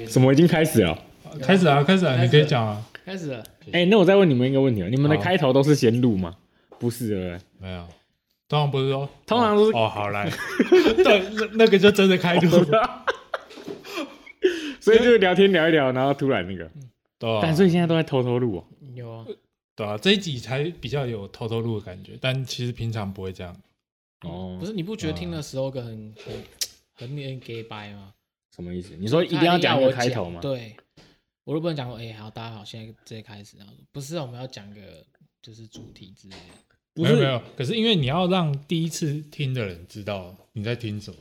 边。什么已经开始了？开始啊，开始啊，你可以讲啊。开始了。哎，那我再问你们一个问题啊，你们的开头都是先录吗？不是的，没有，通常不是说，通常都是哦，好来，对，那那个就真的开录，所以就聊天聊一聊，然后突然那个，对，但所以现在都在偷偷录哦。有啊，对啊，这一集才比较有偷偷录的感觉，但其实平常不会这样。哦，不是，你不觉得听的时候很很很很 gay 掰吗？什么意思？你说一定要讲一个开头吗？对，我都不能讲说，哎，好，大家好，现在直接开始。然后不是，我们要讲个就是主题之类的。没有没有，可是因为你要让第一次听的人知道你在听什么，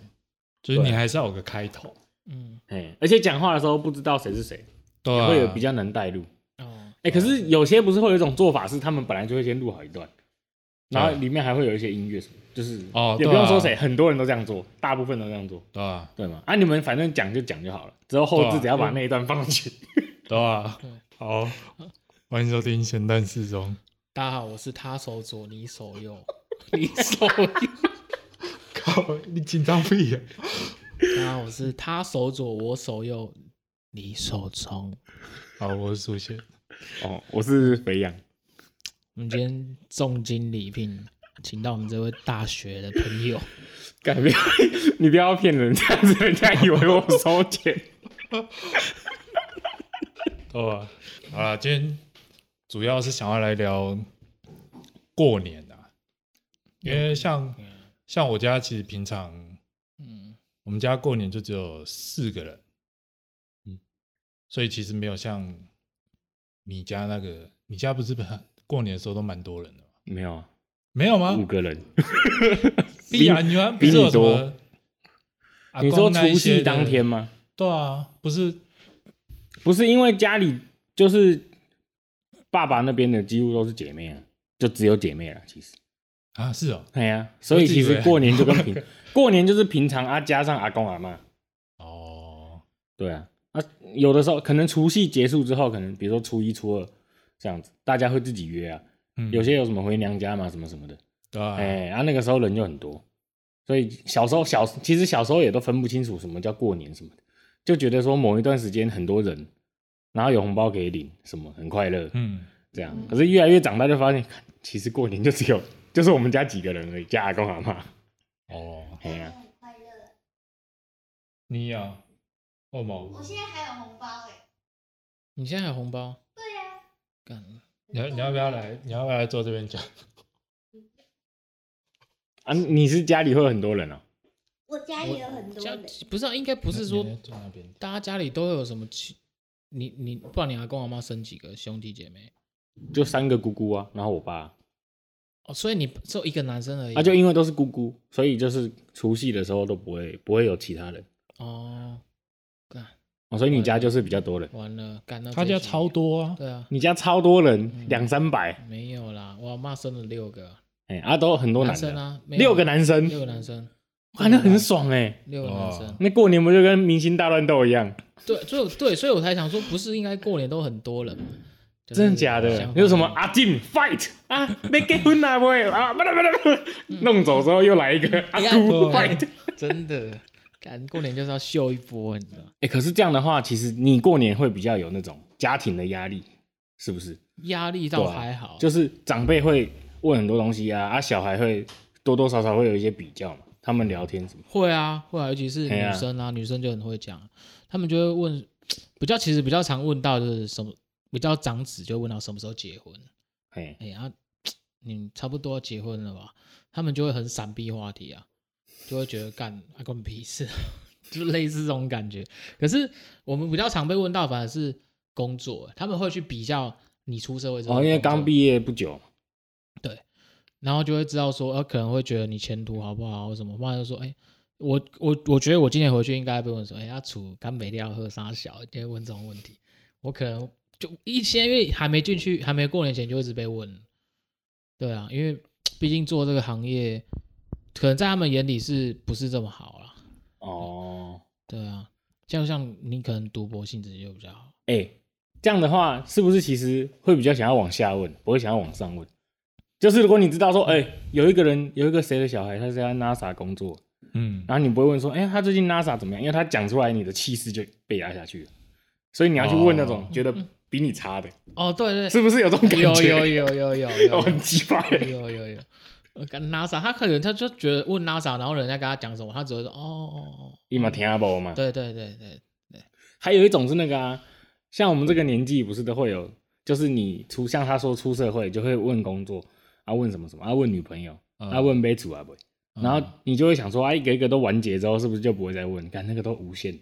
就是你还是要有个开头。嗯，哎，而且讲话的时候不知道谁是谁，对，会有比较难带入。哦，哎，可是有些不是会有一种做法，是他们本来就会先录好一段，然后里面还会有一些音乐什么。就是哦，也不用说谁，很多人都这样做，大部分都这样做，对吧？对嘛？啊，你们反正讲就讲就好了，之后后置只要把那一段放进去，对吧？好，欢迎收听咸蛋四中。大家好，我是他手左，你手右，你手右。靠，你紧张屁呀！大家好，我是他手左，我手右，你手中。好，我是苏贤。哦，我是肥羊。我们今天重金礼聘。请到我们这位大学的朋友，改变 你不要骗人，这样子人家以为我收钱。哦，好了，今天主要是想要来聊过年啊，因为像像我家其实平常，嗯，我们家过年就只有四个人，嗯，所以其实没有像你家那个，你家不是过年的时候都蛮多人的吗？没有啊。没有吗？五个人，比啊，你多。你说除夕当天吗？对啊，不是，不是因为家里就是爸爸那边的几乎都是姐妹啊，就只有姐妹了。其实啊，是哦，对呀，所以其实过年就跟平 过年就是平常啊，加上阿公阿嬷。哦，对啊，啊，有的时候可能除夕结束之后，可能比如说初一、初二这样子，大家会自己约啊。有些有什么回娘家嘛，什么什么的，对，哎，然后那个时候人就很多，所以小时候小其实小时候也都分不清楚什么叫过年什么的，就觉得说某一段时间很多人，然后有红包可以领，什么很快乐，嗯，这样。可是越来越长大就发现，其实过年就只有 就是我们家几个人而已，加阿公阿妈。哦，哎呀，快乐。你呀，哦毛。我现在还有红包哎。你现在还有红包？对呀。干。你要你要不要来？你要不要来坐这边讲？啊，你是家里会有很多人哦？我家里有很多人。不是啊，应该不是说大家家里都会有什么亲？你你不然你阿公阿妈生几个兄弟姐妹？就三个姑姑啊，然后我爸。哦，所以你只有一个男生而已。啊，就因为都是姑姑，所以就是除夕的时候都不会不会有其他人。哦。哦，所以你家就是比较多人。完了，干到他家超多啊。对啊，你家超多人，两三百。没有啦，我妈生了六个。哎，啊，都很多男生啊，六个男生，六个男生，哇，那很爽哎。六个男生，那过年不就跟明星大乱斗一样？对，所以对，所以我才想说，不是应该过年都很多人吗？真的假的？有什么阿进 fight 啊？没结婚啊？不会啊？不能不能不能，弄走之后又来一个阿姑 fight，真的。赶过年就是要秀一波，你知道？哎，可是这样的话，其实你过年会比较有那种家庭的压力，是不是？压力倒还好，就是长辈会问很多东西啊，啊，小孩会多多少少会有一些比较嘛，他们聊天什么？会啊，会啊，尤其是女生啊，女生就很会讲，他们就会问，比较其实比较常问到就是什么，比较长子就问到什么时候结婚？哎哎啊，你差不多要结婚了吧？他们就会很闪避话题啊。就会觉得干啊，关屁事，就类似这种感觉。可是我们比较常被问到，反而是工作，他们会去比较你出社会之后，哦，因为刚毕业不久，对，然后就会知道说，呃，可能会觉得你前途好不好，或什么，不然就说，哎，我我我觉得我今年回去应该被问说，哎，他处干北料喝啥小，就会问这种问题。我可能就一些，因为还没进去，还没过年前就一直被问，对啊，因为毕竟做这个行业。可能在他们眼里是不是这么好了？哦，对啊，就像你可能赌博性质就比较好。哎、欸，这样的话是不是其实会比较想要往下问，不会想要往上问？就是如果你知道说，哎、欸，有一个人有一个谁的小孩，他是在 NASA 工作，嗯，然后你不会问说，哎、欸，他最近 NASA 怎么样？因为他讲出来，你的气势就被压下去了。所以你要去问那种觉得比你差的。哦，对对，是不是有这种感觉？有有有有有有，很奇怪。有有有，跟 NASA，他可能他就觉得问 NASA，然后人家跟他讲什么，他只会说哦哦哦，你嘛听不嘛？对对对对对。还有一种是那个啊，像我们这个年纪不是都会有，就是你出像他说出社会就会问工作啊，问什么什么啊，问女朋友啊，问买主啊不？然后你就会想说啊，一个一个都完结之后，是不是就不会再问？看那个都无限，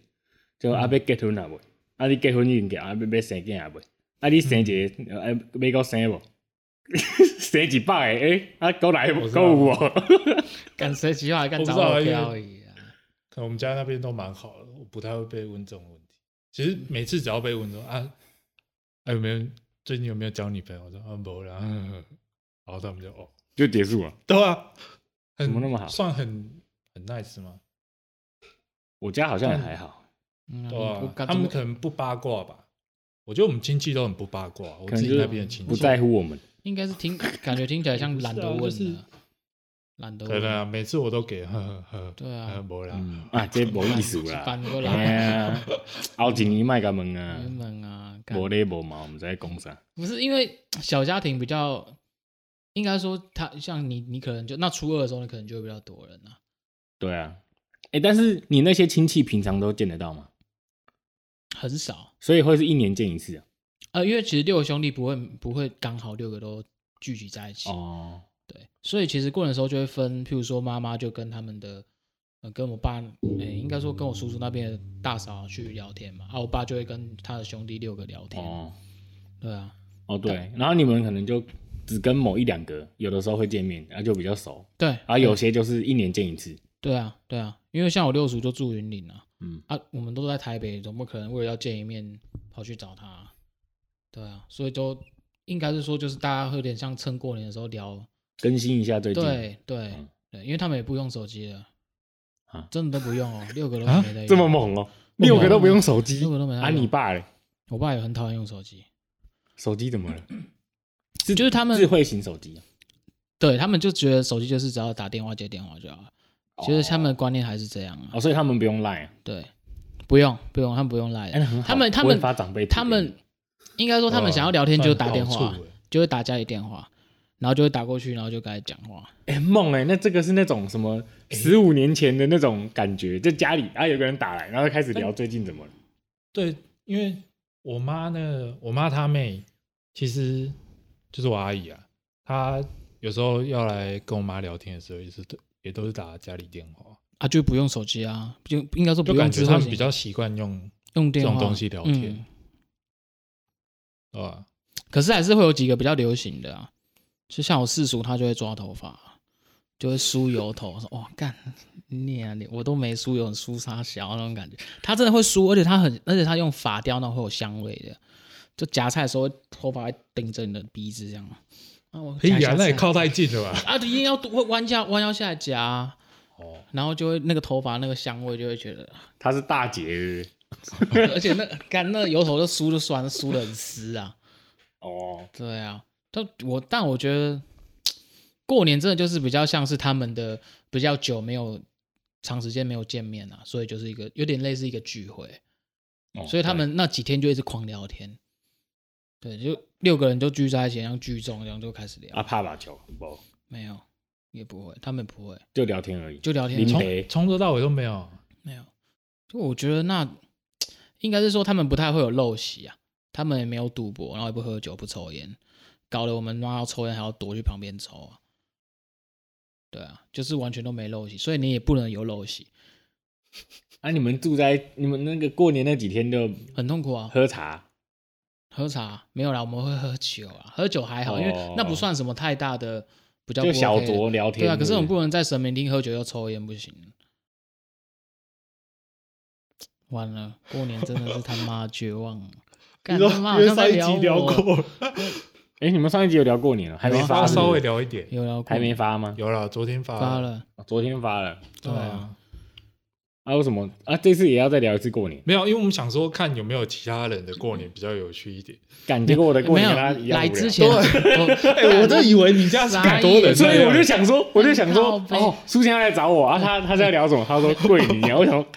就啊，要结婚啊不？啊，你结婚已经啊，要要生囝啊不？啊，你生一个，哎，没够生不？生几百个？哎，啊，够来 不？够我，敢生几百个？干找而已啊！可能我们家那边都蛮好的，我不太会被问这种问题。其实每次只要被问说啊，还有没有最近有没有交女朋友？我说啊，没了。然后他们就哦，就结束了。对啊。怎么那么好？算很很 nice 吗？我家好像也还好，对啊，他们可能不八卦吧。我觉得我们亲戚都很不八卦，我自己那边的亲戚不在乎我们。应该是听 感觉听起来像懒得问的，懒得问。对啊，每次我都给呵呵呵。对啊，没啦，啊，这没意思啦。反过来，后几年卖个门啊，门啊，无礼无毛，我们在讲啥？不是因为小家庭比较。应该说，他像你，你可能就那初二的时候，你可能就会比较多人啊。对啊，哎、欸，但是你那些亲戚平常都见得到吗？很少，所以会是一年见一次啊。呃，因为其实六个兄弟不会不会刚好六个都聚集在一起哦。对，所以其实过年的时候就会分，譬如说妈妈就跟他们的呃跟我爸，哎、欸，应该说跟我叔叔那边的大嫂去聊天嘛，啊，我爸就会跟他的兄弟六个聊天。哦，对啊，哦对，然后你们可能就。只跟某一两个有的时候会见面，然后就比较熟。对，然后有些就是一年见一次。对啊，对啊，因为像我六叔就住云林啊，嗯啊，我们都在台北，总不可能为了要见一面跑去找他。对啊，所以就应该是说，就是大家会有点像趁过年的时候聊，更新一下最近。对对对，因为他们也不用手机了啊，真的都不用哦，六个都没在用。这么猛哦，六个都不用手机，六个都没。啊，你爸嘞？我爸也很讨厌用手机。手机怎么了？是就是他们智慧型手机，对他们就觉得手机就是只要打电话接电话就好了，其实他们的观念还是这样啊。哦，所以他们不用赖，对，不用不用，他们不用赖。他们他们发长辈，他们应该说他们想要聊天就打电话，就会打家里电话，然后就会打过去，然后就跟他讲话。哎，梦哎，那这个是那种什么十五年前的那种感觉，就家里啊有个人打来，然后开始聊最近怎么了。对，因为我妈呢，我妈她妹其实。就是我阿姨啊，她有时候要来跟我妈聊天的时候，也是都也都是打家里电话啊，就不用手机啊，就应该说不用。感觉他们比较习惯用用这种东西聊天，对吧？可是还是会有几个比较流行的啊，就像我四叔，他就会抓头发，就会梳油头，说哇干你啊你，我都没梳油，梳啥小那种感觉。他真的会梳，而且他很，而且他用发雕，那会有香味的。就夹菜的时候，头发会顶着你的鼻子这样。啊，我哎呀，那也靠太近了吧？啊，一定要弯弯下弯腰下来夹。哦。然后就会那个头发那个香味就会觉得。他是大姐。而且那干那油头都梳的酸，梳的很湿啊。哦。对啊，但我但我觉得过年真的就是比较像是他们的比较久没有长时间没有见面啊，所以就是一个有点类似一个聚会。哦。所以他们那几天就一直狂聊天。对，就六个人就聚在一起，像聚众这样就开始聊。啊，怕打球不？没有，也不会，他们不会，就聊天而已，就聊天。从从头到尾都没有，没有。就我觉得那应该是说他们不太会有陋习啊，他们也没有赌博，然后也不喝酒，不抽烟，搞得我们妈要抽烟还要躲去旁边抽啊。对啊，就是完全都没陋习，所以你也不能有陋习。啊，你们住在你们那个过年那几天就很痛苦啊，喝茶。喝茶没有啦，我们会喝酒啊。喝酒还好，哦、因为那不算什么太大的，比较、OK、就小酌聊天。对啊，可是我们不能在神明厅喝酒又抽烟，不行。完了，过年真的是他妈绝望。干他妈好像在聊过。哎，你们上一集有聊过年了？还没发？稍微聊一点。有聊过。还没发吗？有了，昨天发了。发了。昨天发了。对啊。啊，为什么啊？这次也要再聊一次过年？没有，因为我们想说看有没有其他人的过年比较有趣一点。感觉我的过年跟他一样来之前，哎，我都以为你家是很多人，所以我就想说，我就想说，哦，苏先来找我啊，他他在聊什么？他说 过年，我想说，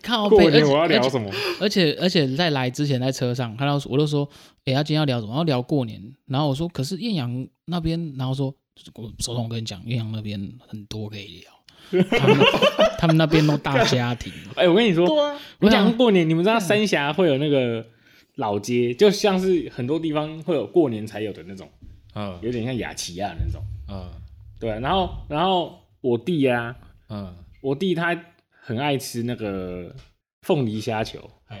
看过年我要聊什么？而且而且在来之前在车上，看到我就说，哎，他今天要聊什么？要聊过年。然后我说，可是艳阳那边，然后说，我首先我跟你讲，艳阳那边很多可以聊。他们 他们那边都大家庭。哎、欸，我跟你说，啊、我讲过年，你们知道三峡会有那个老街，就像是很多地方会有过年才有的那种，嗯，有点像雅琪亚那种，嗯，对。然后，然后我弟呀、啊，嗯，我弟他很爱吃那个凤梨虾球，嘿，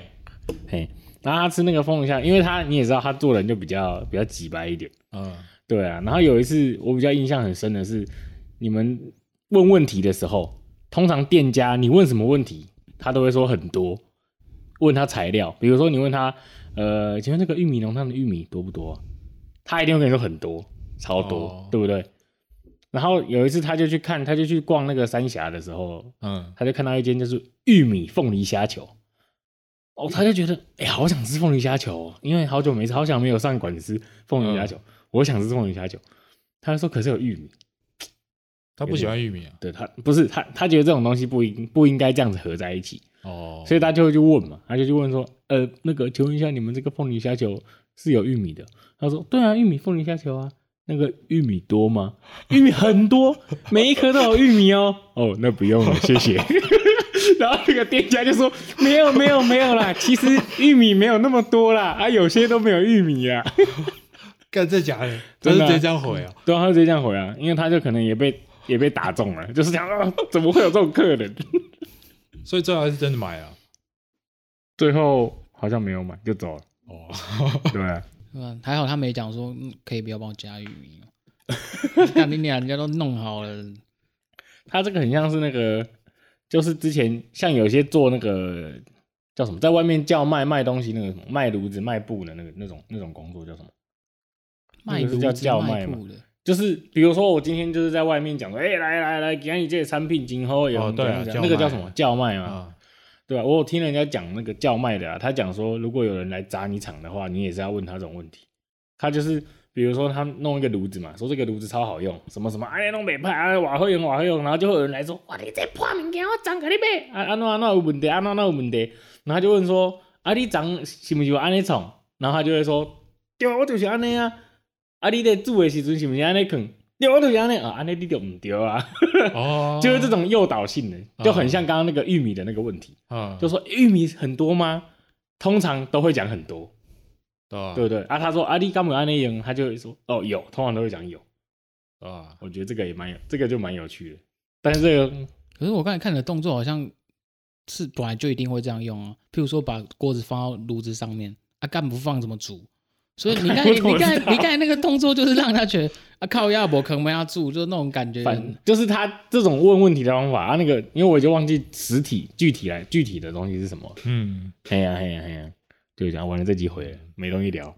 嘿，然后他吃那个凤梨虾，因为他你也知道，他做人就比较比较直白一点，嗯，对啊。然后有一次我比较印象很深的是你们。问问题的时候，通常店家你问什么问题，他都会说很多。问他材料，比如说你问他，呃，请问这个玉米浓汤的玉米多不多？他一定会跟你说很多，超多，哦、对不对？然后有一次他就去看，他就去逛那个三峡的时候，嗯，他就看到一间就是玉米凤梨虾球，哦，他就觉得，哎、欸，好想吃凤梨虾球，因为好久没吃，好想没有上馆子吃凤梨虾球，嗯、我想吃凤梨虾球。他就说，可是有玉米。他不喜欢玉米啊？对他不是他，他觉得这种东西不应不应该这样子合在一起哦，所以他就会去问嘛，他就去问说，呃，那个请问一下，你们这个凤梨虾球是有玉米的？他说，对啊，玉米凤梨虾球啊，那个玉米多吗？玉米很多，每一颗都有玉米哦。哦，那不用了，谢谢。然后那个店家就说，没有没有没有啦，其实玉米没有那么多啦，啊，有些都没有玉米啊。干这假的？真的直接这样回啊？对啊，他直接这样回啊，因为他就可能也被。也被打中了，就是想啊，怎么会有这种客人？所以最后还是真的买了，最后好像没有买就走了。哦，对啊，还好他没讲说可以不要帮我加玉米。看你俩人家都弄好了，他这个很像是那个，就是之前像有些做那个叫什么，在外面叫卖卖东西那个什么卖炉子卖布的那个那种那种工作叫什么？卖炉子叫叫卖嘛。就是比如说，我今天就是在外面讲说，哎、欸，来来来，给你这些产品今后有、哦、对、啊、那个叫什么叫卖嘛，哦、对吧、啊？我有听人家讲那个叫卖的啊，他讲说，如果有人来砸你场的话，你也是要问他这种问题。他就是比如说他弄一个炉子嘛，说这个炉子超好用，什么什么，哎，弄没派，哎，瓦会用瓦会用，然后就会有人来说，哇，你这破物件，我涨给你买，啊，安怎安怎有问题，啊那那有问题，然后他就问说，啊，你涨是不是安尼创？然后他就会说，对啊，我就是安尼啊。啊！你在煮的时阵是不是安尼啃？对，我就是安尼啊，安尼你就唔对啊。哦，就是这种诱导性的，就很像刚刚那个玉米的那个问题。嗯，就说玉米很多吗？通常都会讲很多，对不对？啊，他说啊，你干嘛安尼用，他就会说哦有，通常都会讲有。啊，我觉得这个也蛮有，这个就蛮有趣的。但是这个，可是我刚才看你的动作好像是本来就一定会这样用啊。譬如说把锅子放到炉子上面，啊，干不放怎么煮？所以你看，你看，你看那个动作，就是让他觉得 啊，靠亚伯可能没他住，就是那种感觉。就是他这种问问题的方法啊，那个，因为我就忘记实体具体来具体的东西是什么。嗯，嘿呀嘿呀嘿呀，就讲完了这几回了，没东西聊。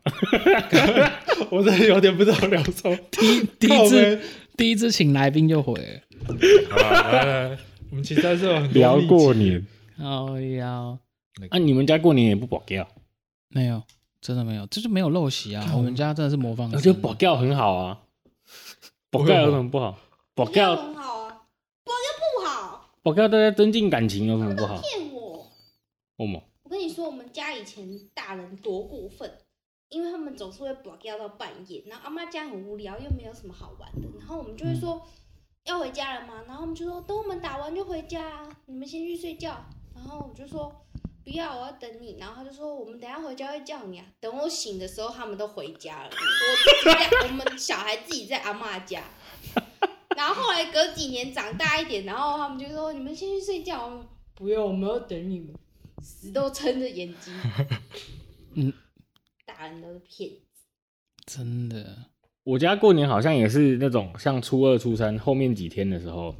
我真的有点不知道聊什么。第一第一次第一次请来宾就回我们其实是聊过年。哦呀，啊，你们家过年也不保镖？没有。真的没有，这就没有陋习啊！我们家真的是模仿。我觉得保镖很好啊，保镖有什么不好？保镖很好啊，保镖不好。保镖大家增进感情有什么不好？骗我！为什么？我跟你说，我们家以前大人多过分，因为他们总是会保钓到半夜，然后阿妈家很无聊，又没有什么好玩的，然后我们就会说、嗯、要回家了嘛，然后我们就说等我们打完就回家啊，你们先去睡觉。然后我就说。不要，我要等你。然后他就说，我们等下回家会叫你啊。等我醒的时候，他们都回家了。我自己在，我们小孩自己在阿嬷家。然后后来隔几年长大一点，然后他们就说，你们先去睡觉。不用，我们要等你们。死都撑着眼睛。嗯，大人都是骗子。真的，我家过年好像也是那种，像初二、初三后面几天的时候。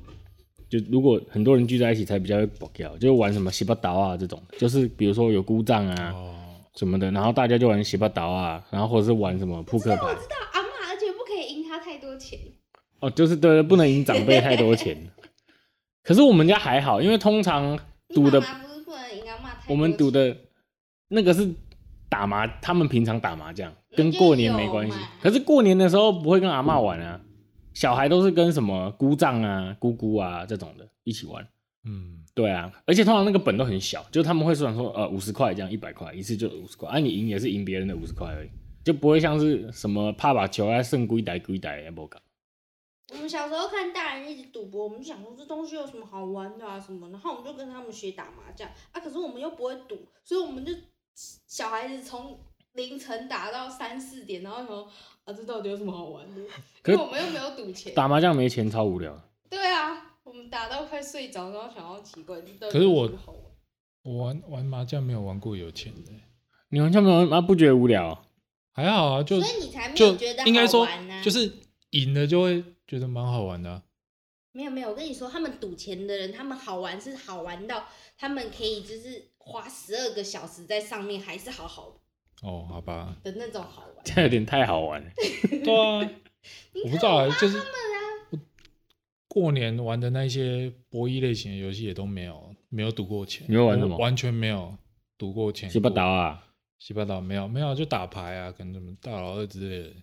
就如果很多人聚在一起，才比较会爆掉，就玩什么洗把刀啊这种，就是比如说有姑丈啊什么的，然后大家就玩洗把刀啊，然后或者是玩什么扑克牌。我知道阿嬷，而且不可以赢他太多钱。哦，就是对，不能赢长辈太多钱。可是我们家还好，因为通常赌的不是不能赢啊，我们赌的那个是打麻，他们平常打麻将，跟过年没关系。可是过年的时候不会跟阿嬷玩啊，小孩都是跟什么姑丈啊、姑姑啊这种的一起玩。嗯，对啊，而且通常那个本都很小，就他们会算说呃五十块这样，一百块一次就五十块，啊你赢也是赢别人的五十块而已，就不会像是什么怕把球啊胜归袋归袋也不搞。我们小时候看大人一直赌博，我们就想说这东西有什么好玩的啊什么，然后我们就跟他们学打麻将啊，可是我们又不会赌，所以我们就小孩子从凌晨打到三四点，然后说啊这到底有什么好玩的？可是我们又没有赌钱，打麻将没钱超无聊。对啊，我们打到快睡着，然后想要奇怪，可是我我玩玩麻将没有玩过有钱的，你玩麻将没有玩，不觉得无聊？还好啊，就所以你才没有觉得好玩啊，应该说就是赢了就会。觉得蛮好玩的。啊，没有没有，我跟你说，他们赌钱的人，他们好玩是好玩到他们可以就是花十二个小时在上面，还是好好哦，好吧的那种好玩，这有点太好玩了。对啊，我不知道啊，就是过年玩的那些博弈类型的游戏也都没有没有赌过钱。你会玩什么？完全没有赌过钱。洗把刀啊？洗把刀没有没有，就打牌啊，跟什么大老二之类的，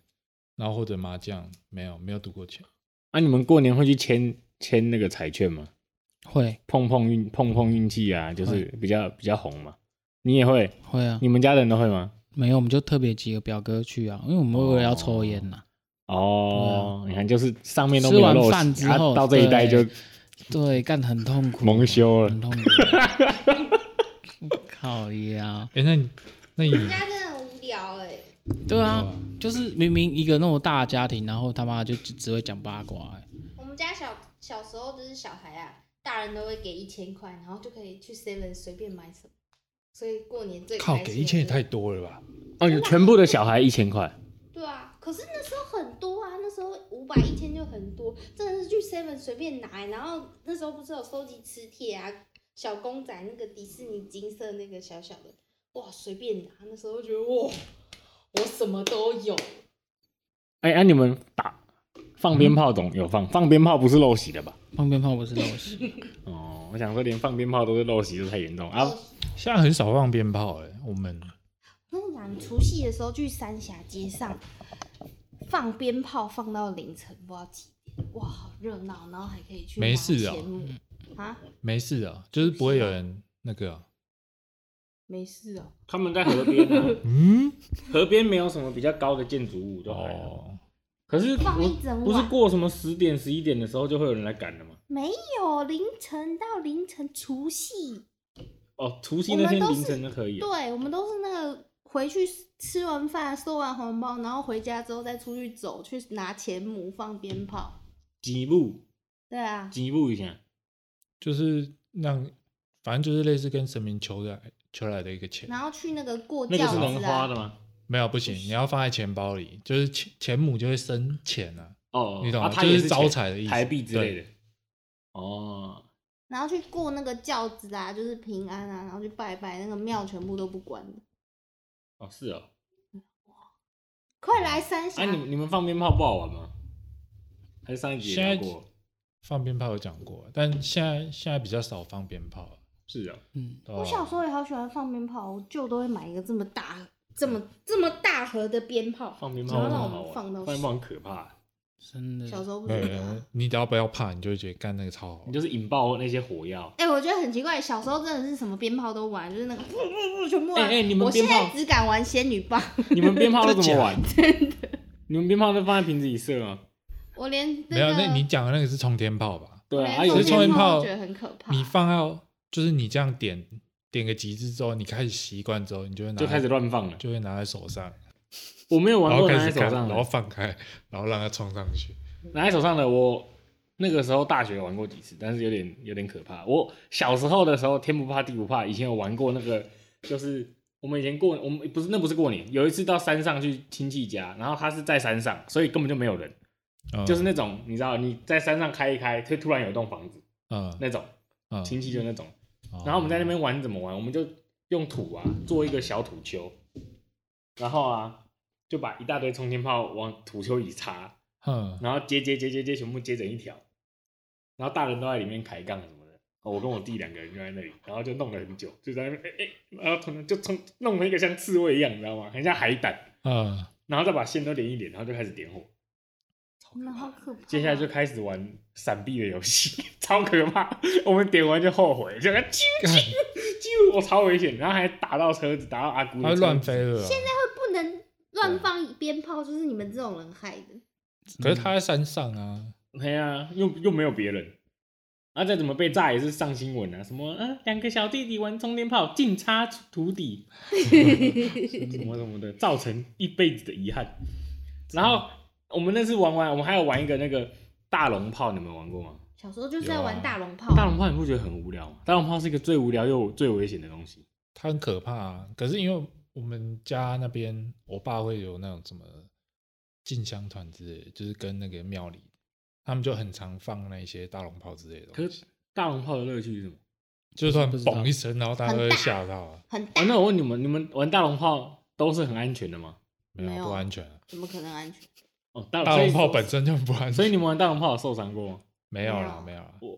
然后或者麻将，没有没有赌过钱。那、啊、你们过年会去签签那个彩券吗？会碰碰运碰碰运气啊，就是比较比较红嘛。你也会？会啊。你们家人都会吗？没有，我们就特别几个表哥去啊，因为我们为了要抽烟呐。哦，啊、你看，就是上面都没有肉，吃完饭之后、啊、到这一代就对干很痛苦，蒙羞了，很痛苦。靠呀！哎、欸，那你那你家真的很无聊哎、欸。对啊。就是明明一个那么大的家庭，然后他妈就只会讲八卦、欸。我们家小小时候就是小孩啊，大人都会给一千块，然后就可以去 Seven 随便买什么。所以过年最靠给一千也太多了吧？哦，有全部的小孩一千块。对啊，可是那时候很多啊，那时候五百一千就很多，真的是去 Seven 随便拿。然后那时候不是有收集磁铁啊，小公仔那个迪士尼金色那个小小的，哇，随便拿。那时候觉得哇。我什么都有。哎、欸，哎、啊，你们打放鞭炮总有放，嗯、放鞭炮不是陋习的吧？放鞭炮不是陋习。哦，我想说，连放鞭炮都是陋习，就太严重啊！现在很少放鞭炮哎，我们。我跟你讲，除夕的时候去三峡街上放鞭炮，放到凌晨不知道几点，哇，好热闹，然后还可以去没事啊，啊，没事啊，就是不会有人那个、啊。没事啊，他们在河边啊。嗯，河边没有什么比较高的建筑物，就还好。哦、可是放一整晚，不是过什么十点、十一点的时候就会有人来赶的吗？没有，凌晨到凌晨除夕。哦，除夕那天凌晨就可以。对，我们都是那个回去吃完饭、收完红包，然后回家之后再出去走，去拿钱母放鞭炮。几步？对啊，几步以前，就是让，反正就是类似跟神明求的。求来的一个钱，然后去那个过轿子、啊、那个是能花的吗？没有，不行，你要放在钱包里，就是钱钱母就会生钱啊。哦，你懂吗？啊、就是招财的意思，台币之类的。哦。然后去过那个轿子啊，就是平安啊，然后去拜拜，那个庙全部都不关的。哦，是哦。快来三峡！哎、啊，你你们放鞭炮不好玩吗？还是上一集讲过？放鞭炮有讲过，但现在现在比较少放鞭炮。是啊，嗯，我小时候也好喜欢放鞭炮，我舅都会买一个这么大、这么这么大盒的鞭炮。放鞭炮很好玩，放鞭炮很可怕，真的。小时候不觉得，你只要不要怕，你就会觉得干那个超好。你就是引爆那些火药。哎，我觉得很奇怪，小时候真的是什么鞭炮都玩，就是那个全部。哎哎，你们鞭炮，我现在只敢玩仙女棒。你们鞭炮都怎么玩？真的。你们鞭炮都放在瓶子里射吗？我连没有，那你讲的那个是冲天炮吧？对啊，有些冲天炮觉得很可怕。你放到。就是你这样点点个几次之后，你开始习惯之后，你就会拿就开始乱放了，就会拿在手上。我没有玩过拿在手上，然后放开，然后让它冲上去。拿在手上的我那个时候大学玩过几次，但是有点有点可怕。我小时候的时候天不怕地不怕，以前有玩过那个，就是我们以前过我们不是那不是过年，有一次到山上去亲戚家，然后他是在山上，所以根本就没有人，嗯、就是那种你知道你在山上开一开，会突然有一栋房子，嗯，那种亲戚就那种。然后我们在那边玩怎么玩？我们就用土啊做一个小土丘，然后啊就把一大堆冲天炮往土丘里插，然后接接接接接全部接成一条，然后大人都在里面抬杠什么的，我跟我弟两个人就在那里，然后就弄了很久，就在那边哎哎，然后突然就从弄了一个像刺猬一样，你知道吗？很像海胆。嗯。然后再把线都连一连，然后就开始点火。那好可怕。接下来就开始玩闪避的游戏，超可怕。我们点完就后悔，就啾啾啾，我超危险，然后还打到车子，打到阿姑。还乱飞了。现在会不能乱放鞭炮，就是你们这种人害的。可是他在山上啊。对啊，又又没有别人。啊，再怎么被炸也是上新闻啊，什么啊，两个小弟弟玩冲天炮尽插土底，什么什么的，造成一辈子的遗憾。然后我们那次玩完，我们还有玩一个那个大龙炮，你们玩过吗？小时候就是在玩大龙炮。大龙炮你不觉得很无聊吗？大龙炮是一个最无聊又最危险的东西。它很可怕啊，可是因为我们家那边，我爸会有那种什么进香团之类的，就是跟那个庙里。他们就很常放那些大龙炮之类的。可是大龙炮的乐趣是什么？就是突然嘣一声，然后大家都会吓到啊。很那我问你们，你们玩大龙炮都是很安全的吗？没有，不安全。怎么可能安全？哦，大龙炮本身就不安全。所以你们玩大龙炮有受伤过吗？没有啦，没有啦。我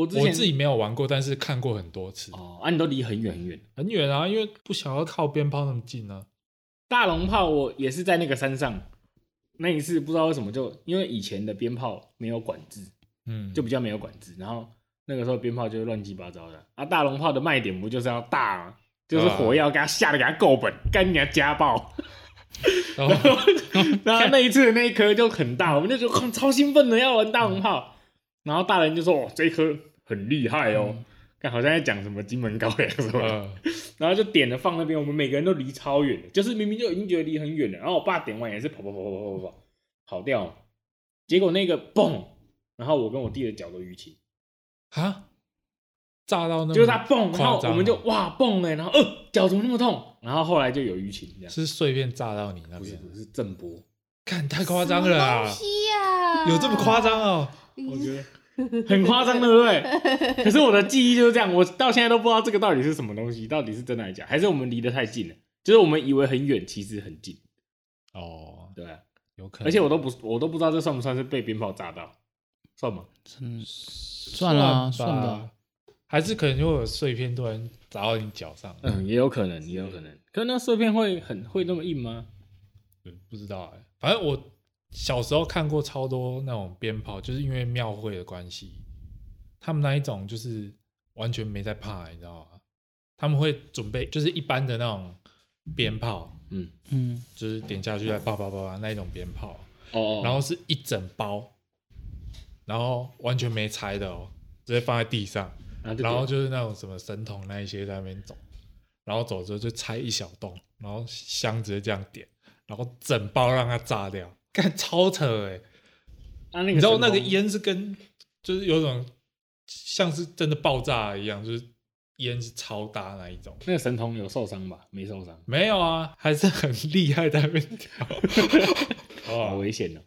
我之前我自己没有玩过，但是看过很多次。哦，啊，你都离很远很远，很远啊，因为不想要靠鞭炮那么近啊。大龙炮我也是在那个山上，那一次不知道为什么就因为以前的鞭炮没有管制。嗯，就比较没有管制，然后那个时候鞭炮就是乱七八糟的啊。大龙炮的卖点不就是要大吗？就是火药给他吓得给他够本，干人家家暴。然后，然后那一次的那一颗就很大，我们就觉得超兴奋的要玩大龙炮。然后大人就说：“哦，这一颗很厉害哦，看好像在讲什么金门高粱什么。” 然后就点了放那边，我们每个人都离超远，就是明明就已经觉得离很远了。然后我爸点完也是跑跑跑跑跑跑跑跑掉，结果那个嘣。然后我跟我弟的脚都淤青，啊，炸到那，就是他蹦，然后我们就哇蹦哎，然后呃脚怎么那么痛？然后后来就有淤青，这样是碎片炸到你那边？不是，是震波，看太夸张了啊！有这么夸张哦？我觉得 很夸张，对不对？可是我的记忆就是这样，我到现在都不知道这个到底是什么东西，到底是真的还是假，还是我们离得太近了？就是我们以为很远，其实很近。哦，对啊，有可能，而且我都不，我都不知道这算不算是被鞭炮炸到。算吗？嗯，算啦，算吧。还是可能就会有碎片突然砸到你脚上。嗯，也有可能，也有可能。可是那碎片会很会那么硬吗？对，不知道哎。反正我小时候看过超多那种鞭炮，就是因为庙会的关系，他们那一种就是完全没在怕，你知道吗？他们会准备就是一般的那种鞭炮，嗯嗯，就是点下去再叭叭叭叭那一种鞭炮。哦。然后是一整包。然后完全没拆的哦，直接放在地上，然后就是那种什么神童那一些在那边走，然后走着就拆一小洞，然后香直接这样点，然后整包让它炸掉，干超扯哎！啊、你知道那个烟是跟就是有种像是真的爆炸一样，就是烟是超大那一种。那个神童有受伤吧？没受伤？没有啊，还是很厉害在那边跳，好危险哦。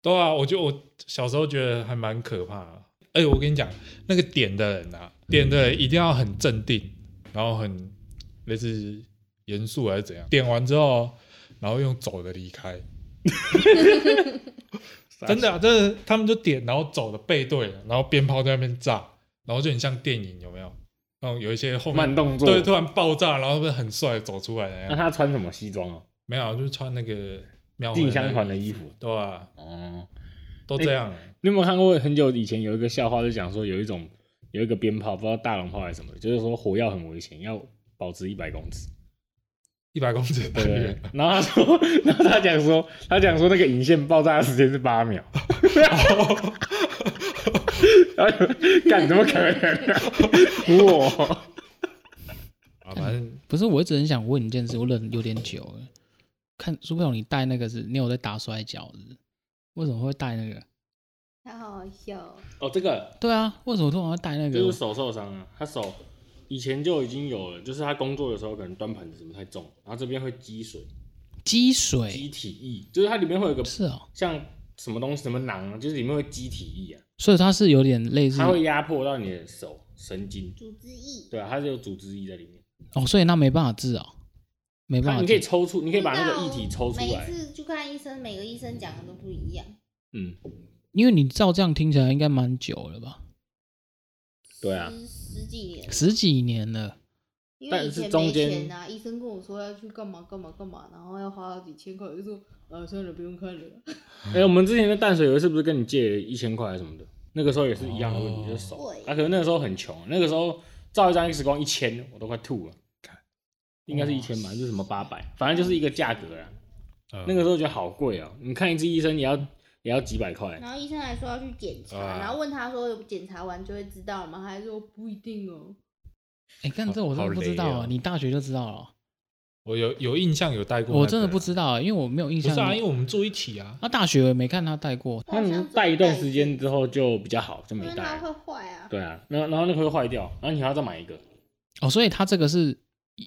对啊，我就我小时候觉得还蛮可怕的。哎，我跟你讲，那个点的人啊，点的人一定要很镇定，然后很类似严肃还是怎样。点完之后，然后用走的离开。真的啊，真的，他们就点，然后走的背对，然后鞭炮在那边炸，然后就很像电影，有没有？然后有一些后面慢动作，对，突然爆炸，然后不是很帅走出来的。那他穿什么西装哦？没有，就是穿那个。进香团的衣服，对啊，哦，都这样、欸。你有没有看过很久以前有一个笑话，就讲说有一种有一个鞭炮，不知道大龙炮还是什么，就是说火药很危险，要保持一百公尺，一百公尺，对，对，然后他说，然后他讲说，他讲说那个引线爆炸的时间是八秒。然后干怎么可能？我 啊，反正 不是，我一直很想问你一件事，我忍有点久了。看苏朋友，你戴那个是，你有在打摔跤是？为什么会戴那个？他好好笑哦。哦，这个。对啊，为什么突然会戴那个？就是手受伤啊，他手以前就已经有了，就是他工作的时候可能端盘子什么太重，然后这边会积水。积水。积体液，就是它里面会有个是哦，像什么东西什么囊，就是里面会积体液啊。所以它是有点类似，它会压迫到你的手神经。组织液。对啊，它是有组织液在里面。哦，所以那没办法治啊。没办法，你可以抽出，你可以把那个液体抽出来。每次去看医生，每个医生讲的都不一样。嗯，因为你照这样听起来应该蛮久了吧？对啊，十几年，十几年了。因为以前没钱啊，医生跟我说要去干嘛干嘛干嘛，然后要花几千块，就说啊算了，不用看了。哎、欸，我们之前在淡水有一次不是跟你借一千块什么的？那个时候也是一样的问题，哦、就是手。啊，可能那个时候很穷，那个时候照一张 X 光一千，我都快吐了。应该是一千吧，是什么八百，反正就是一个价格啊。嗯、那个时候觉得好贵哦、喔，你看一次医生也要也要几百块。然后医生还说要去检查，啊、然后问他说检查完就会知道吗？还是说不一定哦、喔。哎、欸，干这我真的不知道啊！你大学就知道了？我有有印象有带过，我真的不知道，因为我没有印象。不是啊，因为我们住一起啊。那大学没看他带过，那你带一段时间之后就比较好，就没带。它会坏啊。对啊，然后然后那个会坏掉，然后你还要再买一个。哦，所以他这个是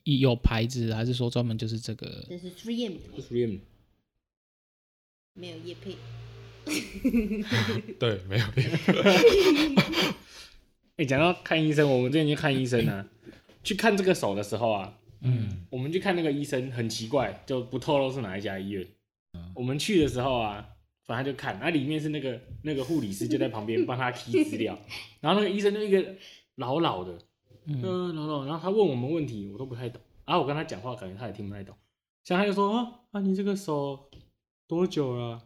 有牌子，还是说专门就是这个？这是 3M 的。3M。没有液配。对，没有业配。哎，讲到看医生，我们之前去看医生啊。去看这个手的时候啊，嗯，我们去看那个医生很奇怪，就不透露是哪一家医院。嗯、我们去的时候啊，反正就看，那里面是那个那个护理师就在旁边帮他 key 资料，然后那个医生就一个老老的，嗯，老老，然后他问我们问题，我都不太懂，然后我跟他讲话，感觉他也听不太懂。像他就说啊，啊，你这个手多久了？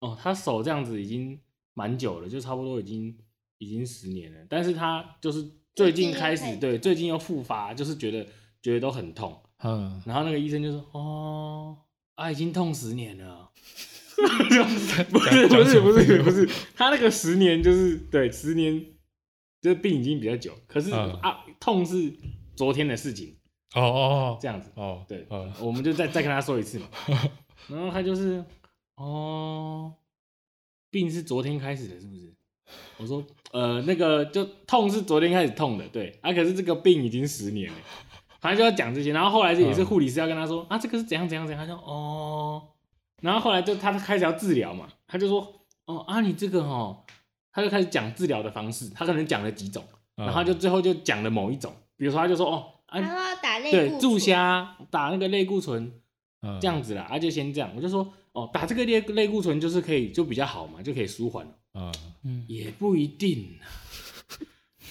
哦，他手这样子已经蛮久了，就差不多已经已经十年了，但是他就是。最近开始，对，最近又复发，就是觉得觉得都很痛，嗯，然后那个医生就说，哦，啊，已经痛十年了，不是不是不是不是，他那个十年就是对十年，就是病已经比较久，可是啊，痛是昨天的事情，哦哦这样子，哦，对，我们就再再跟他说一次嘛，然后他就是，哦，病是昨天开始的，是不是？我说，呃，那个就痛是昨天开始痛的，对。啊，可是这个病已经十年了，反正就要讲这些，然后后来这也是护理师要跟他说，嗯、啊，这个是怎样怎样怎样，他说哦，然后后来就他开始要治疗嘛，他就说，哦啊，你这个哦，他就开始讲治疗的方式，他可能讲了几种，然后就最后就讲了某一种，比如说他就说，哦，啊，打类对，注虾打那个类固醇，这样子啦，啊，就先这样，我就说，哦，打这个类类固醇就是可以就比较好嘛，就可以舒缓了。啊，嗯，也不一定，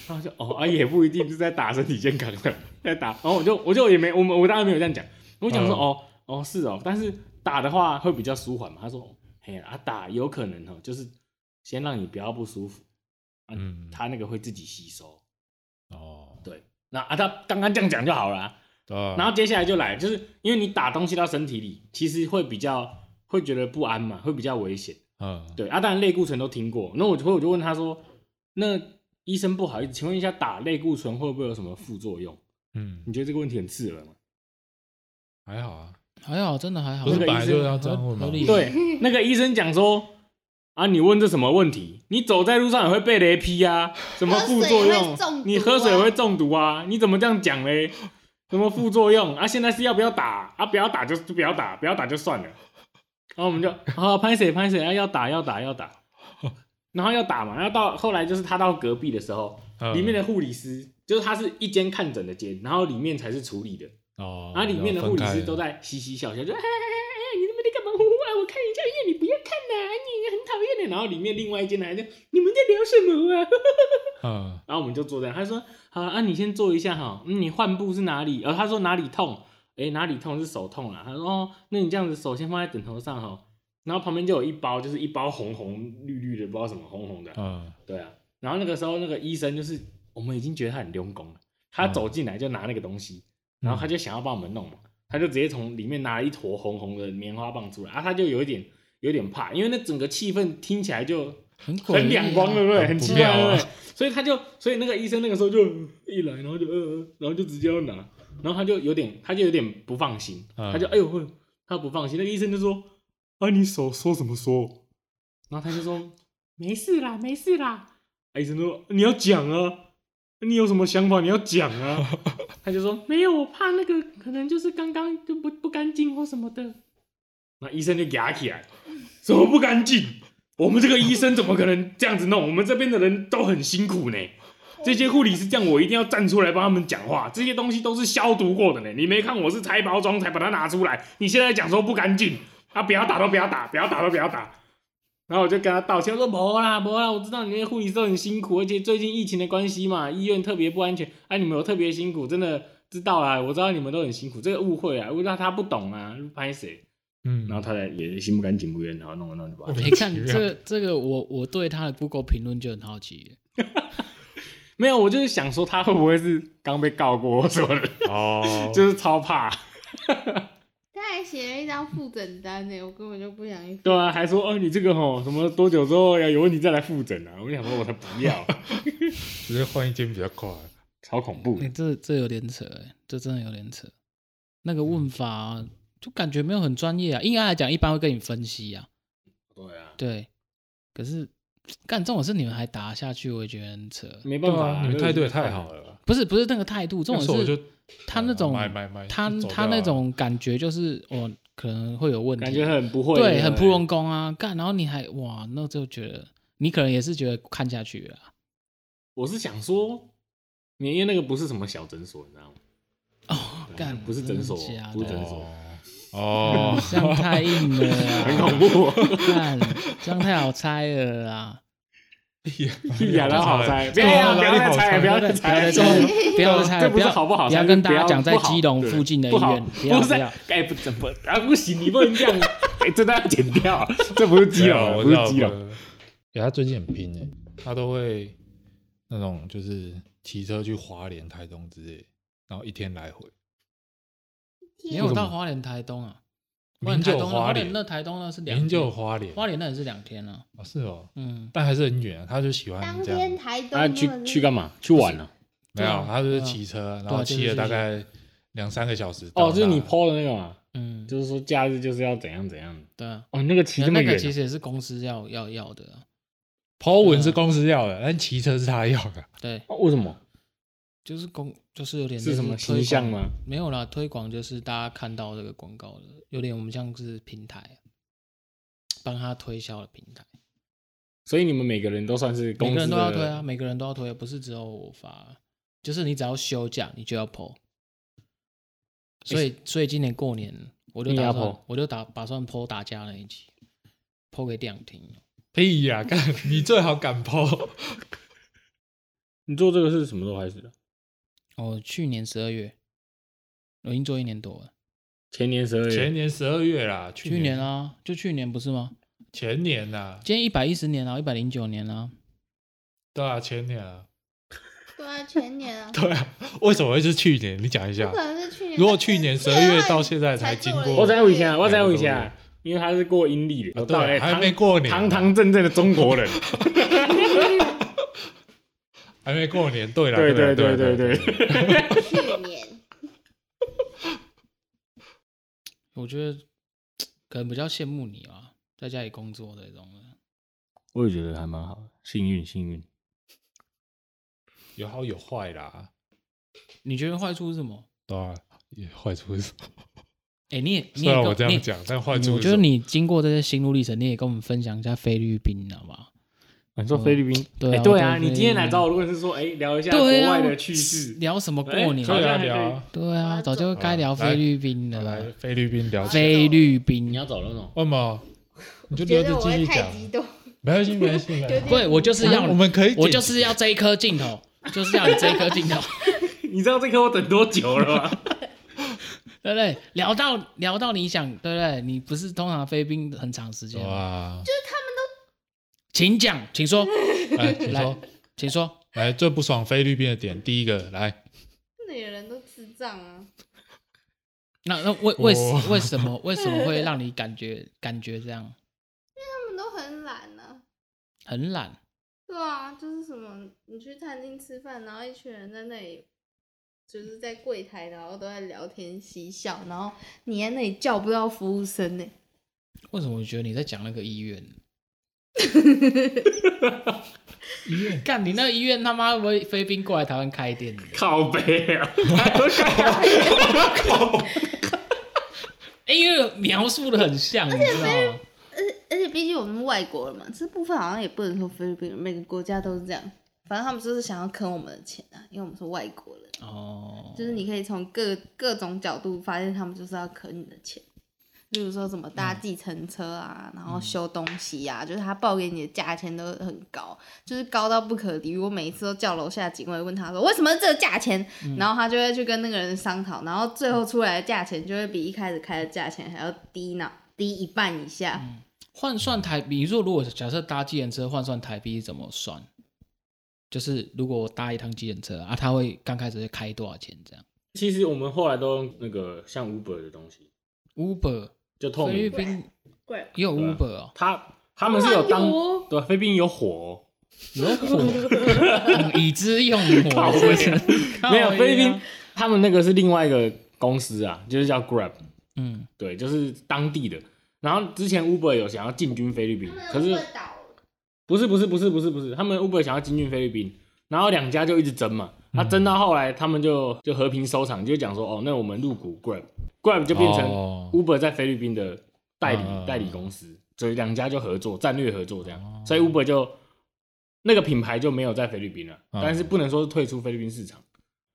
然后就哦啊，也不一定是在打身体健康的，在打，然后我就我就也没我们我当然没有这样讲，我讲说哦哦是哦，但是打的话会比较舒缓嘛，他说嘿啊打有可能哦，就是先让你不要不舒服，嗯，他那个会自己吸收，哦，对，那啊他刚刚这样讲就好了，然后接下来就来，就是因为你打东西到身体里，其实会比较会觉得不安嘛，会比较危险。嗯，对啊，当然类固醇都听过，那我就我就问他说，那医生不好意思，请问一下，打类固醇会不会有什么副作用？嗯，你觉得这个问题很刺耳吗？还好啊，还好，真的还好。不是本来就要这样问吗？对，那个医生讲说，啊，你问这什么问题？你走在路上也会被雷劈啊，什么副作用？你喝水会中毒啊？你怎么这样讲嘞？什么副作用啊？现在是要不要打？啊，不要打就就不要打，不要打就算了。然后我们就好拍谁拍谁啊，要打要打要打，然后要打嘛，然后到后来就是他到隔壁的时候，里面的护理师就是他是一间看诊的间，然后里面才是处理的哦，然后里面的护理师都在嘻嘻笑笑，就哎哎哎哎，你他妈在干嘛？啊，我看一下，因为你不要看呐，你很讨厌的。然后里面另外一间来就你们在聊什么啊？嗯，然后我们就坐在，他说好啊，你先坐一下哈，嗯你患部是哪里？然后他说哪里痛？哎，哪里痛是手痛啊？他说哦，那你这样子手先放在枕头上哈，然后旁边就有一包，就是一包红红绿绿的，不知道什么红红的。嗯，对啊。然后那个时候那个医生就是我们已经觉得他很用功了，他走进来就拿那个东西，然后他就想要帮我们弄嘛，他就直接从里面拿了一坨红红的棉花棒出来啊，他就有一点有点怕，因为那整个气氛听起来就很很两光，对不对？很奇怪，对不对？所以他就所以那个医生那个时候就一来，然后就呃呃，然后就直接要拿。然后他就有点，他就有点不放心，嗯、他就哎呦，他不放心。那个医生就说：“啊，你手说什么说？”然后他就说：“没事啦，没事啦。”医生说：“你要讲啊，你有什么想法？你要讲啊。”他就说：“没有，我怕那个可能就是刚刚就不不干净或什么的。”那医生就牙起来：“ 什么不干净？我们这个医生怎么可能这样子弄？我们这边的人都很辛苦呢。”这些护理师这样，我一定要站出来帮他们讲话。这些东西都是消毒过的呢，你没看我是拆包装才把它拿出来。你现在讲说不干净，啊，不要打都不要打，不要打都不要打。然后我就跟他道歉，我说没啦没啦，我知道你那些护理师都很辛苦，而且最近疫情的关系嘛，医院特别不安全，哎、啊，你们有特别辛苦，真的知道啦，我知道你们都很辛苦，这个误会啊，我知道他不懂啊，拍谁？嗯，然后他也心不甘情不愿，然后弄了弄就把。没看这个这个，我我对他的 Google 评论就很好奇。没有，我就是想说他会不会是刚被告过什么的哦，就是超怕。他还写了一张复诊单呢，我根本就不想去。对啊，还说哦，你这个吼什么多久之后要有问题再来复诊啊？我想说我才不要，只是换一间比较快，超恐怖。你、欸、这这有点扯哎，这真的有点扯。那个问法就感觉没有很专业啊，应该来讲一般会跟你分析啊。对啊。对，可是。干这种事你们还打下去，我也觉得很扯。没办法，你们态度也太好了。不是不是那个态度，这种是他那种他他那种感觉就是哦，可能会有问题，感觉很不会，对，很不用功啊。干，然后你还哇，那就觉得你可能也是觉得看下去了。我是想说，因为那个不是什么小诊所，你知道吗？哦，干不是诊所，不是诊所。哦，这样太硬了，很恐怖。看，这样太好猜了啊！一点都好猜，不要不要再猜，不要再猜，不要再猜，不要好不好？不要跟大家讲在基隆附近的医院，不要不要，哎不怎么啊不行，你不能这样，哎这都要剪掉，这不是基隆，不是基隆。哎，他最近很拼哎，他都会那种就是骑车去华联、台东之类，然后一天来回。没有到花莲、台东啊，明就花莲，那台东那是两天，明就花莲，花莲那也是两天啊。哦，是哦，嗯，但还是很远啊。他就喜欢这样。当天台东，他去去干嘛？去玩了？没有，他就是骑车，然后骑了大概两三个小时。哦，就是你 PO 的那个嘛，嗯，就是说假日就是要怎样怎样。对啊，哦，那个骑这么远，那个其实也是公司要要要的。PO 文是公司要的，但骑车是他要的。对，为什么？就是公，就是有点是什么形象吗？没有啦，推广就是大家看到这个广告的，有点我们像是平台，帮他推销的平台。所以你们每个人都算是公，每个人都要推啊，每个人都要推，不是只有我发，就是你只要休假，你就要 po。所以，所以今年过年我就打算，我就打打算 po 打架那一集，po 给店长听。屁呀，干你最好敢 po。你做这个是什么时候开始的？哦，去年十二月，我已经做一年多了。前年十二月，前年十二月啦，去年，去年啊，就去年不是吗？前年啊，今天一百一十年啊，一百零九年啊。对啊，前年啊。对啊，前年啊。对啊，为什么会是去年？你讲一下。可能是去年。如果去年十二月到现在才经过，我再问一下，我再问一下，因为他是过阴历的，对，还没过年，堂堂正正的中国人。还没过年，对了，对对对对对。去年，我觉得可能比较羡慕你啊，在家里工作的这种。我也觉得还蛮好的，幸运幸运。有好有坏啦。你觉得坏处是什么？对啊，坏处是什么？哎，你也，虽然我这样讲，但坏处，我觉得你经过这些心路历程，你也跟我们分享一下菲律宾，好不好？你说菲律宾？对对啊，你今天来找我，如果是说，哎，聊一下国外的趣事，聊什么过年？对啊，聊。对啊，早就该聊菲律宾了。来菲律宾聊。菲律宾，你要找那种？为什么？你就留着继续讲。没关系，没关系。对，我就是要，我们可以，我就是要这一颗镜头，就是要你这一颗镜头。你知道这颗我等多久了吗？对不对？聊到聊到你想，对不对？你不是通常菲律宾很长时间吗？就是他们。请讲，请说，来，请说，请说，来，最不爽菲律宾的点，第一个，来，那里的人都智障啊。那那为为为什么为什么会让你感觉感觉这样？因为他们都很懒呢。很懒。对啊，就是什么，你去餐厅吃饭，然后一群人在那里，就是在柜台，然后都在聊天嬉笑，然后你在那里叫不到服务生呢。为什么我觉得你在讲那个医院？医院干你那个医院他妈会飞兵过来台湾开店？靠背啊！靠因为描述的很像，你知道吗？而且而且毕竟我们是外国人嘛，这部分好像也不能说菲律宾，每个国家都是这样。反正他们就是想要坑我们的钱啊，因为我们是外国人。哦。就是你可以从各各种角度发现，他们就是要坑你的钱。例如说什么搭计程车啊，然后修东西啊，就是他报给你的价钱都很高，就是高到不可理喻。我每一次都叫楼下警卫问他说为什么这个价钱，然后他就会去跟那个人商讨，然后最后出来的价钱就会比一开始开的价钱还要低呢，低一半以下。换算台币，比如说如果假设搭计程车换算台币怎么算？就是如果我搭一趟计程车啊，他会刚开始会开多少钱这样？其实我们后来都用那个像 Uber 的东西，Uber 就透明，菲律宾也有 Uber 哦，他他们是有当对菲律宾有火，有火，已知用火，没有菲律宾他们那个是另外一个公司啊，就是叫 Grab，嗯，对，就是当地的。然后之前 Uber 有想要进军菲律宾，可是不是不是不是不是不是，他们 Uber 想要进军菲律宾，然后两家就一直争嘛。他争到后来，他们就就和平收场，就讲说哦，那我们入股 Grab，Grab 就变成 Uber 在菲律宾的代理代理公司，所以两家就合作，战略合作这样，所以 Uber 就那个品牌就没有在菲律宾了，但是不能说是退出菲律宾市场。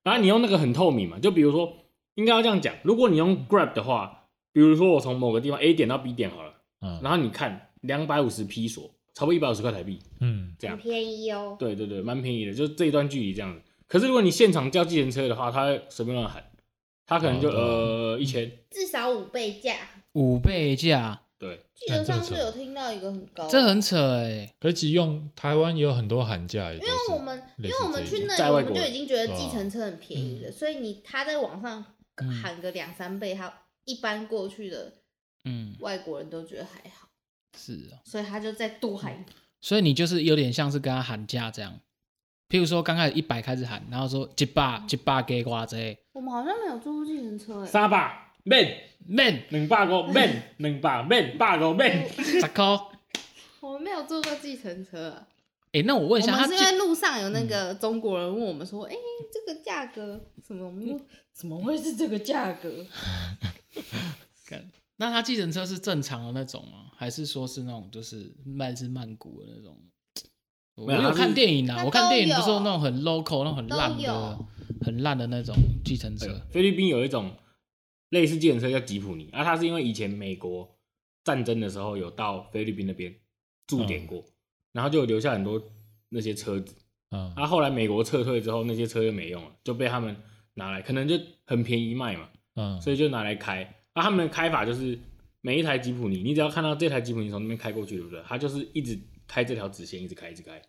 然后你用那个很透明嘛，就比如说应该要这样讲，如果你用 Grab 的话，比如说我从某个地方 A 点到 B 点好了，然后你看两百五十披索，差不多一百五十块台币，嗯，这样。便宜哦，对对对，蛮便宜的，就这一段距离这样子。可是如果你现场叫计程车的话，他随便乱喊，他可能就呃一千，至少五倍价，五倍价，对。记得上次有听到一个很高，这很扯哎。而且用台湾也有很多喊价，因为我们因为我们去那里，我们就已经觉得计程车很便宜了，所以你他在网上喊个两三倍，他一般过去的嗯。外国人都觉得还好，是啊，所以他就再多喊。所以你就是有点像是跟他喊价这样。譬如说，刚开始一百开始喊，然后说一百一百给瓜子。我们好像没有坐过计程车诶。三百免免两百个 免两百免百个免十块。我们没有坐过计程车。哎，那我问一下，他是因为路上有那个中国人问我们说，哎，这个价格什么？我们说怎么会是这个价格？那他计程车是正常的那种吗？还是说是那种就是曼是曼谷的那种？我有看电影啊，我看电影不是说那种很 local、那种很烂的、很烂的那种计程车。菲律宾有一种类似计程车叫吉普尼，啊，它是因为以前美国战争的时候有到菲律宾那边驻点过，然后就留下很多那些车子。嗯，啊，后来美国撤退之后，那些车就没用了，就被他们拿来，可能就很便宜卖嘛。嗯，所以就拿来开。啊，他们的开法就是每一台吉普尼，你只要看到这台吉普尼从那边开过去，对不对？它就是一直。开这条直线一直开一直开，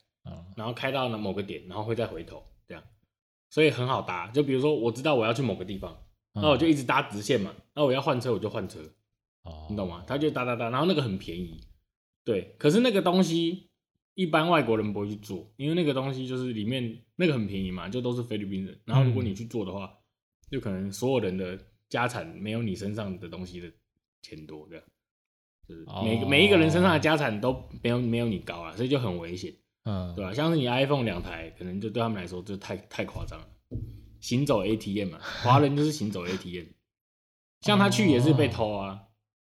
然后开到了某个点，然后会再回头，这样，所以很好搭。就比如说，我知道我要去某个地方，那我就一直搭直线嘛。那我要换车，我就换车，你懂吗？他就搭搭搭，然后那个很便宜，对。可是那个东西一般外国人不会去做，因为那个东西就是里面那个很便宜嘛，就都是菲律宾人。然后如果你去做的话，就可能所有人的家产没有你身上的东西的钱多，这样。每个每一个人身上的家产都没有没有你高啊，所以就很危险，嗯，对吧？像是你 iPhone 两台，可能就对他们来说就太太夸张了。行走 ATM 嘛，华人就是行走 ATM。像他去也是被偷啊，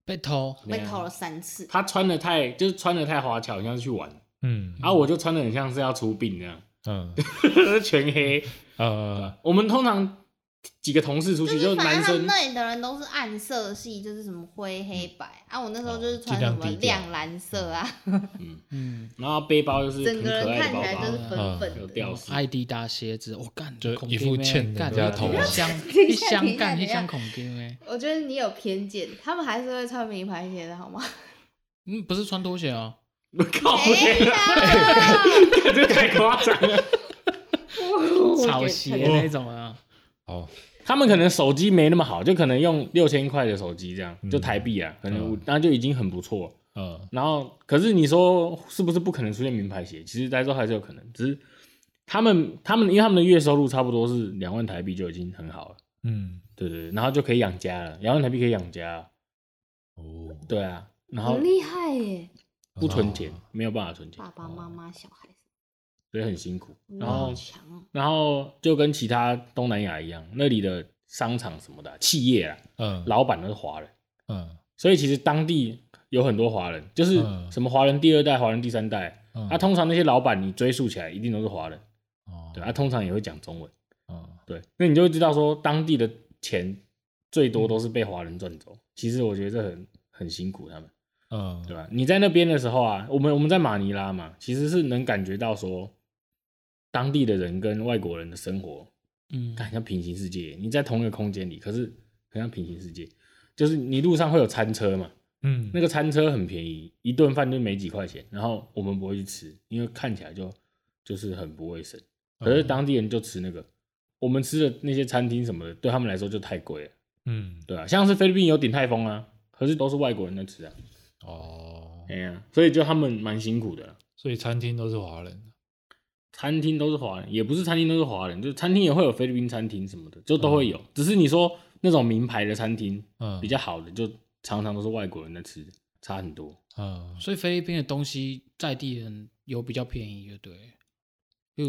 被偷，被偷了三次。他穿的太就是穿的太花俏，像是去玩，嗯，然后我就穿的很像是要出殡那样，嗯，全黑，呃，我们通常。几个同事出去，就男生那里的人都是暗色系，就是什么灰黑白啊。我那时候就是穿什么亮蓝色啊，嗯嗯，然后背包就是整个人看起来就是粉粉的，有吊饰，爱迪达鞋子，我 干，就一副欠人家头香一箱干一箱孔钉哎。我觉得你有偏见，他们还是会穿名牌鞋的好吗？嗯，不是穿拖鞋啊，靠，这个太夸张了，草鞋那种啊。哦，他们可能手机没那么好，就可能用六千块的手机这样，就台币啊，可能那就已经很不错。嗯，然后可是你说是不是不可能出现名牌鞋？其实来说还是有可能，只是他们他们因为他们的月收入差不多是两万台币就已经很好了。嗯，对对，然后就可以养家了，两万台币可以养家。哦，对啊，然后很厉害耶，不存钱，没有办法存钱，爸爸妈妈小孩。所以很辛苦，然后然后就跟其他东南亚一样，那里的商场什么的企业啊，嗯，老板都是华人，嗯，所以其实当地有很多华人，就是什么华人第二代、华人第三代，啊，通常那些老板你追溯起来一定都是华人，哦，对，啊，通常也会讲中文，哦，对，那你就会知道说当地的钱最多都是被华人赚走，其实我觉得这很很辛苦，他们，嗯，对吧？你在那边的时候啊，我们我们在马尼拉嘛，其实是能感觉到说，当地的人跟外国人的生活，嗯，很像平行世界。你在同一个空间里，可是很像平行世界，就是你路上会有餐车嘛，嗯，那个餐车很便宜，一顿饭就没几块钱，然后我们不会去吃，因为看起来就就是很不卫生。可是当地人就吃那个，我们吃的那些餐厅什么的，对他们来说就太贵了。嗯，对啊，像是菲律宾有鼎泰丰啊，可是都是外国人在吃啊。哦，哎呀，所以就他们蛮辛苦的。所以餐厅都是华人，餐厅都是华人，也不是餐厅都是华人，就餐厅也会有菲律宾餐厅什么的，就都会有。只是你说那种名牌的餐厅，嗯，比较好的，就常常都是外国人在吃，差很多。嗯，所以菲律宾的东西在地人有比较便宜，就对。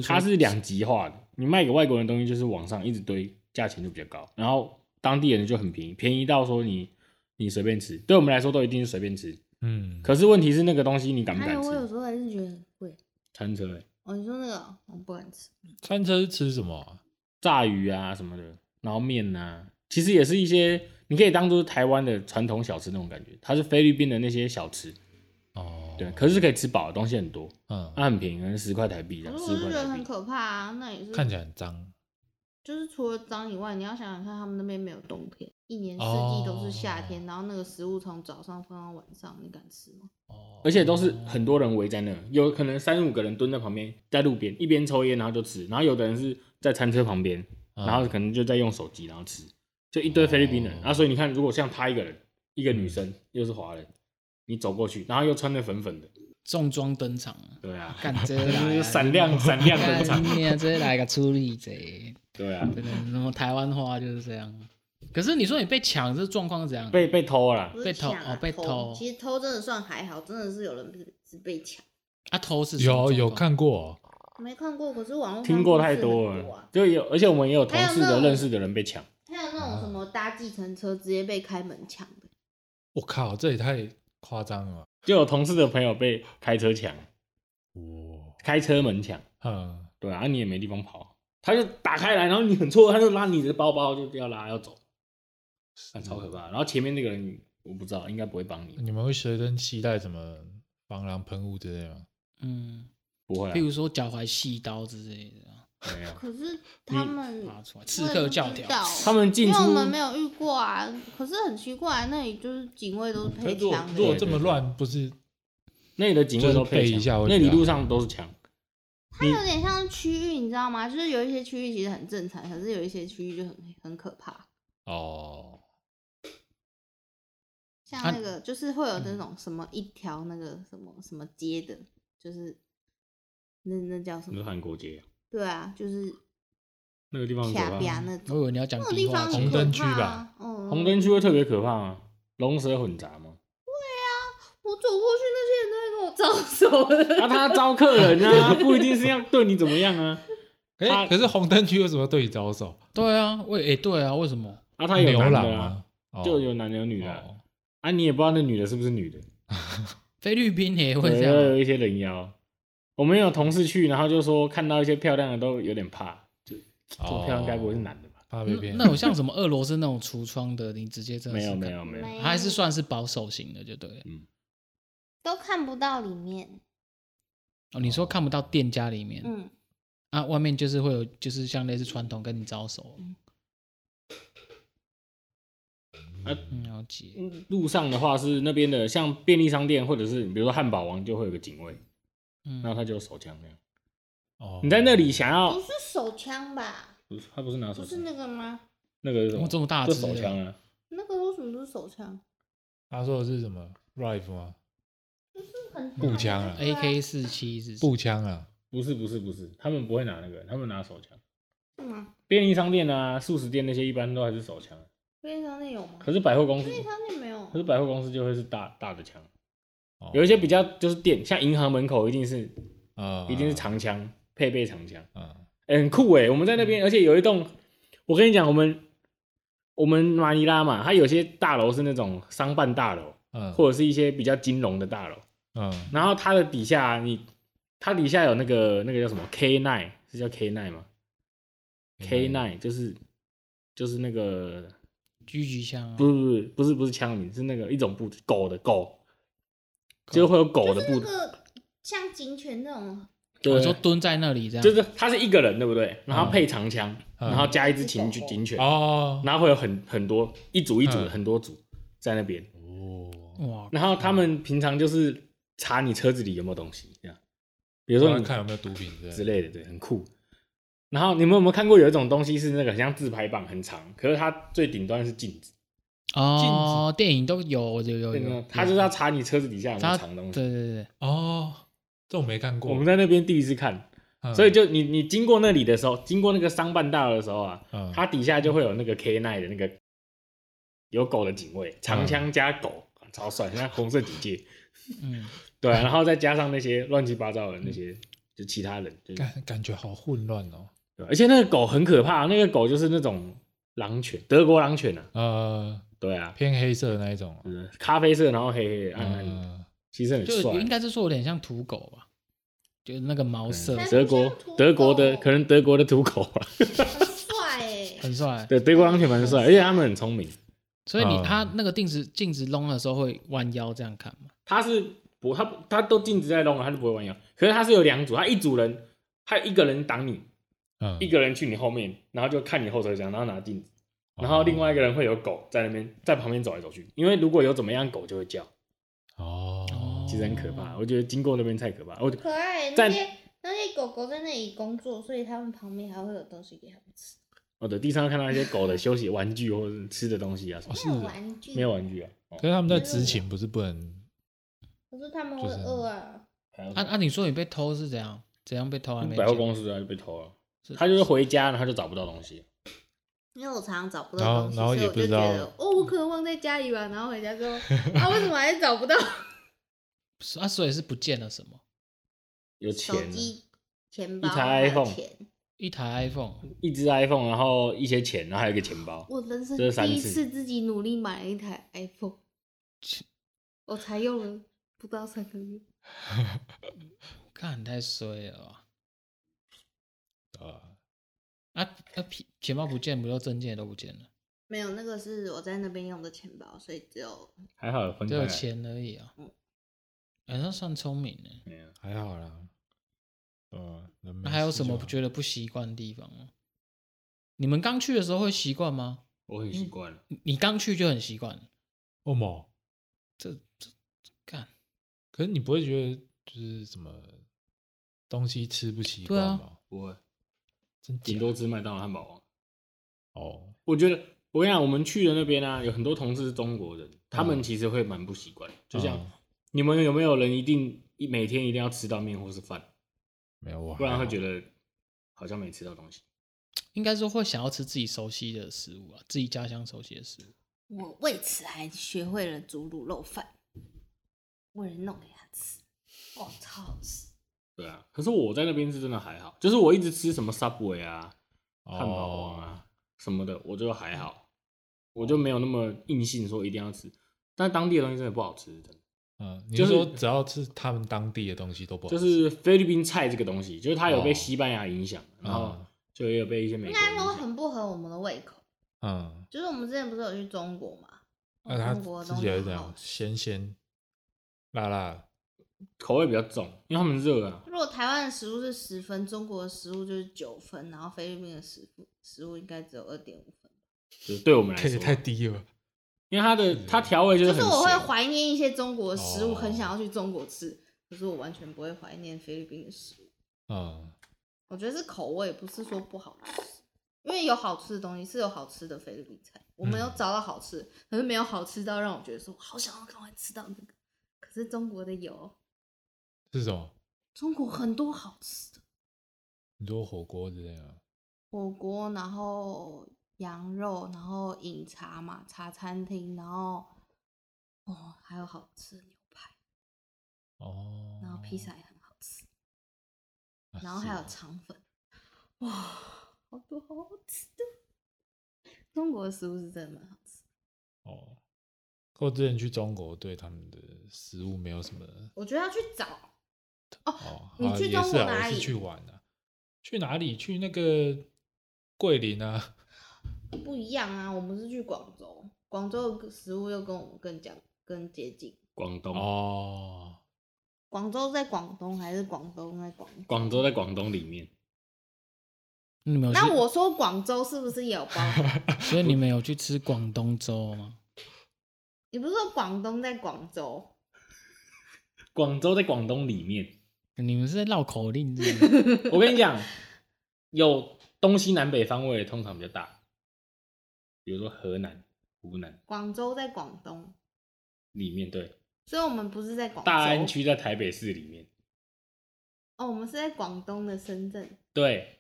它是两极化的，你卖给外国人的东西就是往上一直堆，价钱就比较高，然后当地人就很便宜，便宜到说你你随便吃，对我们来说都一定是随便吃。嗯，可是问题是那个东西你敢不敢吃？我有时候还是觉得很贵。餐车、欸，哦，你说那个我不敢吃。餐车是吃什么、啊？炸鱼啊什么的，然后面啊，其实也是一些你可以当做台湾的传统小吃那种感觉，它是菲律宾的那些小吃。哦，对，可是是可以吃饱的东西很多，嗯，它很便宜，可能十块台币这样。我是觉得很可怕啊，那也是看起来很脏。就是除了脏以外，你要想想看，他们那边没有冬天，一年四季都是夏天，然后那个食物从早上放到晚上，你敢吃吗？哦，而且都是很多人围在那，有可能三五个人蹲在旁边，在路边一边抽烟然后就吃，然后有的人是在餐车旁边，然后可能就在用手机然后吃，就一堆菲律宾人。啊，所以你看，如果像他一个人，一个女生又是华人。你走过去，然后又穿的粉粉的，重装登场。对啊，干这来 闪亮闪亮登场。你啊，这来个处理贼。对啊，真的，然后台湾话就是这样。可是你说你被抢，这状况是怎样？被被偷了，被偷哦，被偷。其实偷真的算还好，真的是有人是被抢。啊，偷是有有看过，没看过，可是网络听过太多了，就有，而且我们也有同事的认识的人被抢。还有那种什么搭计程车直接被开门抢的。我靠，这也太。夸张了，就有同事的朋友被开车抢，哇，开车门抢，嗯，对啊，你也没地方跑，他就打开来，然后你很错，他就拉你的包包，就要拉要走，是超可怕。然后前面那个人我不知道，应该不会帮你。你们会随身携带什么防狼喷雾之类吗？嗯，不会，比如说脚踝细刀之类的。没有，可是他们刺客教条，他们进出因为我们没有遇过啊。可是很奇怪，那里就是警卫都是配枪。如果这么乱，不是那里的警卫都配一下，那里路上都是枪。它有点像区域，你知道吗？就是有一些区域其实很正常，可是有一些区域就很很可怕。哦，像那个就是会有那种什么一条那个什么什么街的，就是那那叫什么？韩国街。对啊，就是那个地方可怕。我以为你要讲地方红灯区吧？红灯区会特别可怕吗？龙蛇混杂吗？对啊，我走过去，那些人都在跟我招手。啊，他招客人啊，不一定是要对你怎么样啊。哎，可是红灯区为什么对你招手？对啊，为哎对啊，为什么？啊，他有男的啊，就有男的有女的。啊，你也不知道那女的是不是女的。菲律宾也会这样，有一些人妖。我们有同事去，然后就说看到一些漂亮的都有点怕，就这么漂亮该不会是男的吧？怕被骗。那有像什么俄罗斯那种橱窗的，你直接真的没有没有没有，还是算是保守型的，就对，嗯，都看不到里面。哦，你说看不到店家里面，嗯，啊，外面就是会有，就是像类似传统跟你招手。啊，了解。路上的话是那边的，像便利商店或者是比如说汉堡王，就会有个警卫。然后他就有手枪那样。哦，你在那里想要？不是手枪吧？不是，他不是拿手枪。不是那个吗？那个是什么？这么大的手枪啊？那个为什么都是手枪？他说的是什么？rifle 吗？不是很步枪啊？AK 四七是步枪啊？不是不是不是，他们不会拿那个，他们拿手枪。是吗？便利商店啊、速食店那些一般都还是手枪。便利商店有吗？可是百货公司，便利商店没有。可是百货公司就会是大大的枪。有一些比较就是店，像银行门口一定是，啊，一定是长枪，配备长枪，啊，很酷诶。我们在那边，而且有一栋，我跟你讲，我们我们马尼拉嘛，它有些大楼是那种商办大楼，嗯，或者是一些比较金融的大楼，嗯，然后它的底下，你它底下有那个那个叫什么 K9，是叫 K9 吗？K9 就是就是那个狙击枪？啊不是不是不是不是枪名，是那个一种步子，狗的狗，就会有狗的步子，像警犬那种。对，就蹲在那里这样。就是他是一个人，对不对？然后配长枪，然后加一只警警犬哦，然后会有很很多一组一组的很多组在那边哦哇。然后他们平常就是查你车子里有没有东西，这样，比如说你看有没有毒品之类的，对，很酷。然后你们有没有看过有一种东西是那个像自拍棒，很长，可是它最顶端是镜子哦，电影都有有有有，他就是要查你车子底下有没有藏东西，对对对哦。这我没看过，我们在那边第一次看，嗯、所以就你你经过那里的时候，经过那个商办大楼的时候啊，嗯、它底下就会有那个 K9 的那个有狗的警卫，长枪加狗，嗯、超帅，像红色警戒，嗯，对，然后再加上那些乱七八糟的那些，嗯、就其他人，感感觉好混乱哦，对，而且那个狗很可怕，那个狗就是那种狼犬，德国狼犬啊，呃，对啊，偏黑色的那一种，咖啡色，然后黑黑的暗暗的。嗯其实很帅，就应该是说有点像土狗吧，就是那个毛色。德国德国的可能德国的土狗吧，很帅哎，很帅。对，德国狼犬蛮帅，而且他们很聪明。所以你他那个定时镜子弄的时候会弯腰这样看吗？他是不他他都镜子在弄了，他就不会弯腰。可是他是有两组，他一组人，他有一个人挡你，嗯，一个人去你后面，然后就看你后车厢，然后拿镜子，然后另外一个人会有狗在那边在旁边走来走去，因为如果有怎么样，狗就会叫。哦。其实很可怕，我觉得经过那边太可怕。我可爱，那些那些狗狗在那里工作，所以他们旁边还会有东西给他们吃。我的地上看到一些狗的休息玩具或者吃的东西啊，没有玩具，没有玩具啊。可是他们在执勤不是不能？可是他们会饿啊。啊啊！你说你被偷是怎样？怎样被偷啊？百货公司啊就被偷了。他就是回家，然后就找不到东西。因为我常常找不到东西，所以我就觉得哦，我可能忘在家里吧。然后回家之后，啊，为什么还是找不到？啊，所以是不见了什么？有钱，钱包，一台 iPhone，一台 iPhone，一只 iPhone，然后一些钱，然后还有一个钱包。我人生第一次自己努力买了一台 iPhone，我才用了不到三个月。看你太衰了吧？啊啊啊！钱钱包不见，不就证件都不见了？没有，那个是我在那边用的钱包，所以只有还好只有钱而已啊。哎，那算聪明呢，还好啦。呃，那还有什么不觉得不习惯的地方吗？你们刚去的时候会习惯吗？我很习惯。你刚去就很习惯。为什么？这这干？可是你不会觉得就是什么东西吃不习惯吗？不会，顶多吃麦当劳汉堡王。哦，我觉得我跟你讲，我们去的那边啊，有很多同事是中国人，他们其实会蛮不习惯，就像。你们有没有人一定一每天一定要吃到面或是饭？没有，不然会觉得好像没吃到东西。应该说会想要吃自己熟悉的食物啊，自己家乡熟悉的食物。我为此还学会了煮卤肉饭，为了弄给他吃。哦，超好吃。对啊，可是我在那边是真的还好，就是我一直吃什么 Subway 啊、汉堡王啊什么的，我就还好，我就没有那么硬性说一定要吃。但当地的东西真的不好吃，真的。嗯，你就是说只要是他们当地的东西都不好，就是菲律宾菜这个东西，就是它有被西班牙影响，然后就也有被一些美国。应该说很不合我们的胃口。嗯，就是我们之前不是有去中国嘛？那中国的东西是这样，咸咸辣辣，口味比较重，因为他们热啊。如果台湾的食物是十分，中国的食物就是九分，然后菲律宾的食物食物应该只有二点五分，就是对我们来说太低了。因为它的它调味就是，就是我会怀念一些中国的食物，很想要去中国吃，可是我完全不会怀念菲律宾的食物。嗯，我觉得是口味，不是说不好吃，因为有好吃的东西，是有好吃的菲律宾菜，我没有找到好吃，可是没有好吃到让我觉得说好想要赶快吃到那个。可是中国的有，是什么？中国很多好吃的，很多火锅之类的，火锅，然后。羊肉，然后饮茶嘛，茶餐厅，然后哦，还有好吃的牛排哦，然后披萨也很好吃，啊、然后还有肠粉，啊、哇，好多好好吃的，中国的食物是真的蛮好吃哦。我之前去中国，对他们的食物没有什么，我觉得要去找哦。哦你去中国哪里？是去玩的、啊？去哪里？去那个桂林啊。不一样啊，我们是去广州，广州的食物又跟我们更讲更接近。广东哦，广州在广东还是广东在广？广州在广东里面。你们那我说广州是不是也有包？所以你们有去吃广东粥吗？你不是说广东在广州？广州在广东里面。你们是在绕口令是不是？我跟你讲，有东西南北方位通常比较大，比如说河南、湖南。广州在广东里面，对。所以我们不是在广。大安区在台北市里面。哦，我们是在广东的深圳。对。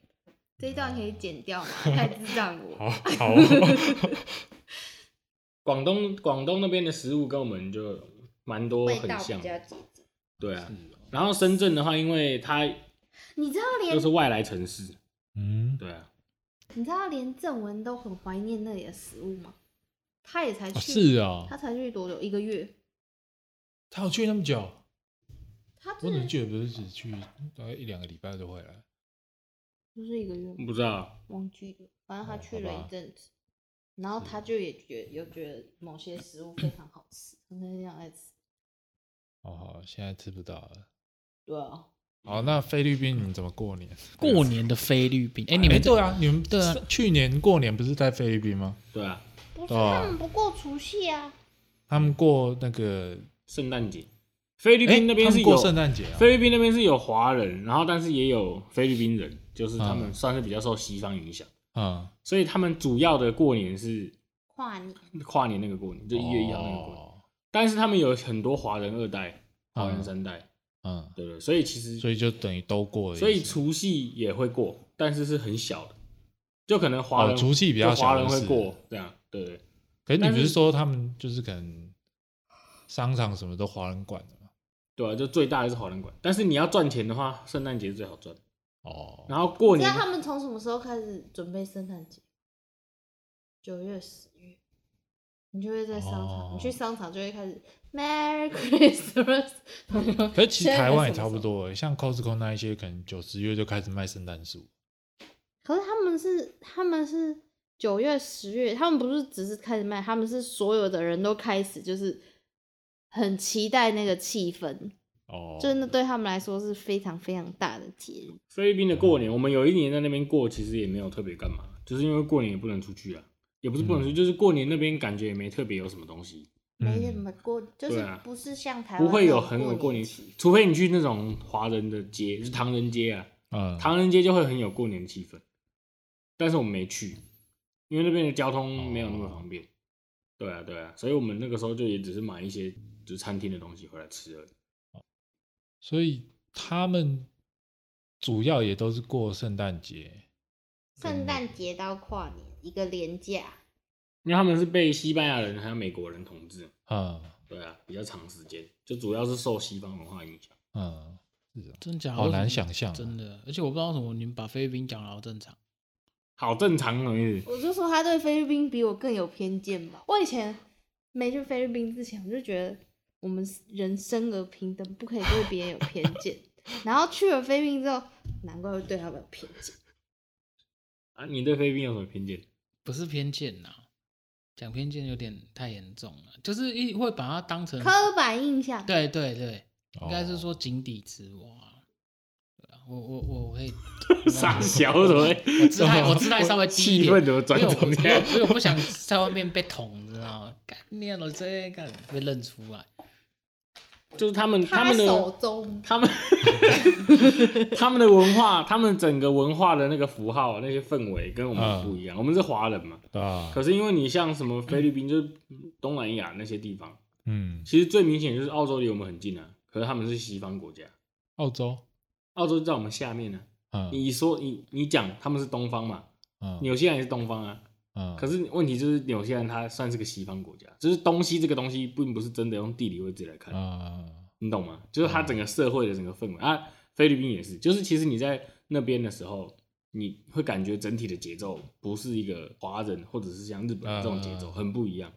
这一段可以剪掉吗？太智障我。好，好。广东广东那边的食物跟我们就蛮多很像。对啊。然后深圳的话，因为它，你知道连都是外来城市。嗯。对啊。你知道连正文都很怀念那里的食物吗？他也才去。是啊。他才去多久？一个月。他有去那么久？他我怎么记得不是只去大概一两个礼拜就回来？不是一个月，不知道，忘记了。反正他去了一阵子，然后他就也觉得有觉得某些食物非常好吃，他很想爱吃。哦，现在吃不到了。对啊。好，那菲律宾你们怎么过年？过年的菲律宾？哎，你们对啊，你们对啊，去年过年不是在菲律宾吗？对啊。不是，他们不过除夕啊。他们过那个圣诞节。菲律宾那边是有过圣诞节，菲律宾那边是有华人，然后但是也有菲律宾人。就是他们算是比较受西方影响，嗯，所以他们主要的过年是跨年，跨年那个过年，就一月一号那个过年。但是他们有很多华人二代、华人三代，嗯，对对，所以其实所以就等于都过了。所以除夕也会过，但是是很小的，就可能华人除夕比较小，华人会过这样，对对。可是你不是说他们就是可能商场什么都华人管的吗？对啊，就最大的是华人管，但是你要赚钱的话，圣诞节是最好赚。哦，然后过年，那他们从什么时候开始准备圣诞节？九月、十月，你就会在商场，哦、你去商场就会开始 Merry Christmas。可是其实台湾也差不多，像 Costco 那一些，可能九十月就开始卖圣诞树。可是他们是他们是九月、十月，他们不是只是开始卖，他们是所有的人都开始就是很期待那个气氛。哦，真的对他们来说是非常非常大的节日。菲律宾的过年，我们有一年在那边过，其实也没有特别干嘛，就是因为过年也不能出去啊，也不是不能出去，就是过年那边感觉也没特别有什么东西，没什么过，就是不是像台湾不会有很有过年，除非你去那种华人的街，就是唐人街啊，嗯，唐人街就会很有过年气氛，但是我们没去，因为那边的交通没有那么方便。对啊，对啊，所以我们那个时候就也只是买一些就是餐厅的东西回来吃而已。所以他们主要也都是过圣诞节，圣诞节到跨年一个连假，因为他们是被西班牙人还有美国人统治，嗯，对啊，比较长时间，就主要是受西方文化影响，嗯，是真假？好难想象，真的，而且我不知道为什么你们把菲律宾讲的好正常，好正常的意思。我就说他对菲律宾比我更有偏见吧。我以前没去菲律宾之前，我就觉得。我们人生而平等，不可以对别人有偏见。然后去了菲律宾之后，难怪会对他们有偏见。啊，你对菲律宾有什么偏见？不是偏见呐，讲偏见有点太严重了，就是一会把它当成刻板印象。对对对，应该是说井底之蛙。我我我可以 傻笑什么？我姿态我姿态稍微低一点，气氛怎么转成这样？所以我不想在外面被捅，你知道吗？干念了这个被认出来。就是他们他们的他们 他们的文化，他们整个文化的那个符号那些氛围跟我们不一样。我们是华人嘛，啊。可是因为你像什么菲律宾，就是东南亚那些地方，嗯，其实最明显就是澳洲离我们很近啊。可是他们是西方国家，澳洲，澳洲就在我们下面呢。你说你你讲他们是东方嘛？纽西兰也是东方啊。可是问题就是纽西兰它算是个西方国家，就是东西这个东西并不是真的用地理位置来看，你懂吗？就是它整个社会的整个氛围啊，菲律宾也是，就是其实你在那边的时候，你会感觉整体的节奏不是一个华人或者是像日本这种节奏很不一样，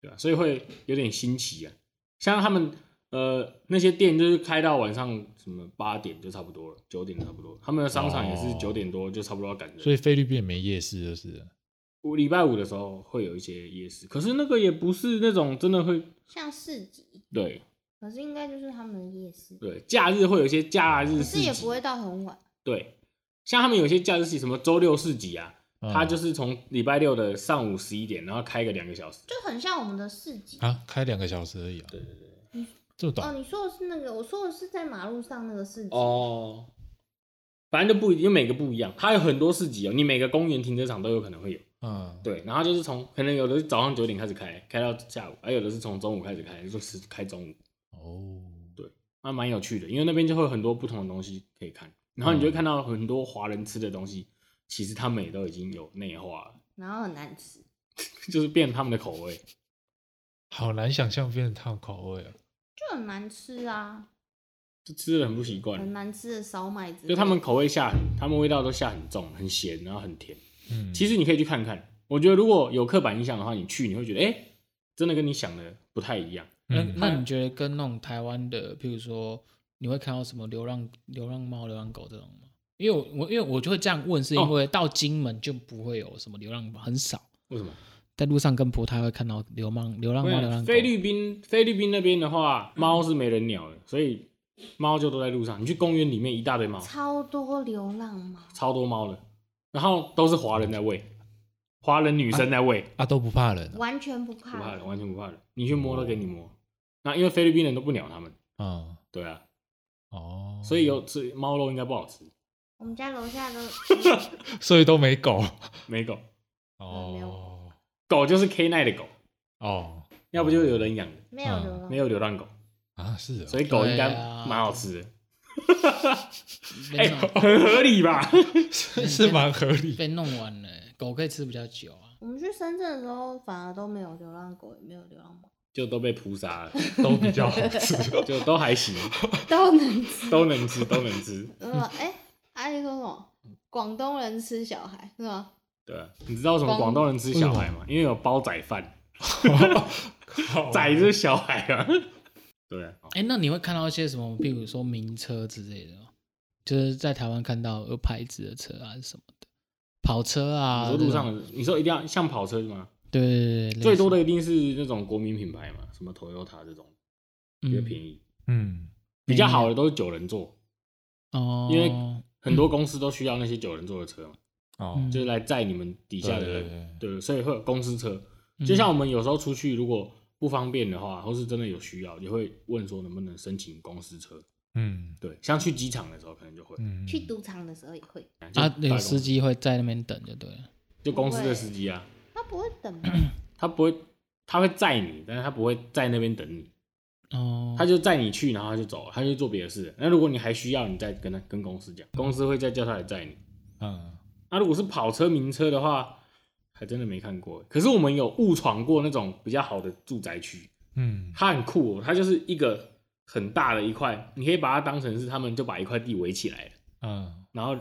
对吧？所以会有点新奇啊。像他们呃那些店就是开到晚上什么八点就差不多了，九点差不多，他们的商场也是九点多就差不多要赶人。所以菲律宾没夜市就是。我礼拜五的时候会有一些夜市，可是那个也不是那种真的会像市集。对，可是应该就是他们的夜市。对，假日会有一些假日市集，可是也不会到很晚。对，像他们有些假日市集，什么周六市集啊，嗯、他就是从礼拜六的上午十一点，然后开个两个小时，就很像我们的市集啊，开两个小时而已啊。对对对，嗯，这么短哦，你说的是那个，我说的是在马路上那个市集哦。反正就不一定，因为每个不一样，它有很多市集哦。你每个公园停车场都有可能会有，嗯，对。然后就是从可能有的是早上九点开始开，开到下午，还有的是从中午开始开，就是开中午。哦，对，那蛮有趣的，因为那边就会有很多不同的东西可以看，然后你就会看到很多华人吃的东西，其实他们也都已经有内化了，然后很难吃，就是变他们的口味，好难想象变成他们口味啊，就很难吃啊。就吃的很不习惯，很难吃的烧麦子。就他们口味下很，他们味道都下很重，很咸，然后很甜。嗯，其实你可以去看看。我觉得如果有刻板印象的话，你去你会觉得，哎、欸，真的跟你想的不太一样。那、嗯、那你觉得跟那种台湾的，譬如说，你会看到什么流浪流浪猫、流浪狗这种吗？因为我因为我就会这样问，是因为到金门就不会有什么流浪猫，很少。为什么？在路上跟不太会看到流浪流浪猫、流浪狗。菲律宾菲律宾那边的话，猫是没人鸟的，所以。猫就都在路上，你去公园里面一大堆猫，超多流浪猫，超多猫的，然后都是华人在喂，华人女生在喂，啊，啊都不怕人，完全不怕，不怕人，完全不怕人，你去摸都给你摸，那因为菲律宾人都不鸟他们，嗯，对啊，哦，所以有吃猫肉应该不好吃，我们家楼下都，所以都没狗，没狗，哦，狗就是 K 奈的狗，哦，要不就有人养的，没有流浪，没有流浪狗。啊，是的，所以狗应该蛮好吃的，哎、欸，很合理吧？是蛮合理。被弄完了，狗可以吃比较久啊。我们去深圳的时候，反而都没有流浪狗，也没有流浪猫，就都被扑杀了，都比较好吃，就都还行，都能吃，都能吃，都能吃。嗯，哎、欸，阿姨说什么？广东人吃小孩是吗？对啊，你知道什么广东人吃小孩吗？因为有煲仔饭，仔就是小孩啊。对，哎、欸，那你会看到一些什么，比如说名车之类的，就是在台湾看到有牌子的车啊，什么的，跑车啊，你说路上，你说一定要像跑车吗？对对对，最多的一定是那种国民品牌嘛，什么 Toyota 这种，比较便宜，嗯，比较好的都是九人座，哦，因为很多公司都需要那些九人座的车嘛，哦、嗯，就是来载你们底下的人，对，所以会有公司车，就像我们有时候出去如果。不方便的话，或是真的有需要，也会问说能不能申请公司车。嗯，对，像去机场的时候可能就会，嗯，去赌场的时候也会。啊，那个司机会在那边等，就对了。就公司的司机啊，他不会等吗？他不会，他会载你，但是他不会在那边等你。哦，他就载你去，然后他就走了，他就做别的事。那如果你还需要，你再跟他跟公司讲，公司会再叫他来载你。嗯，那如果是跑车名车的话。还真的没看过，可是我们有误闯过那种比较好的住宅区，嗯，它很酷，它就是一个很大的一块，你可以把它当成是他们就把一块地围起来了，嗯，然后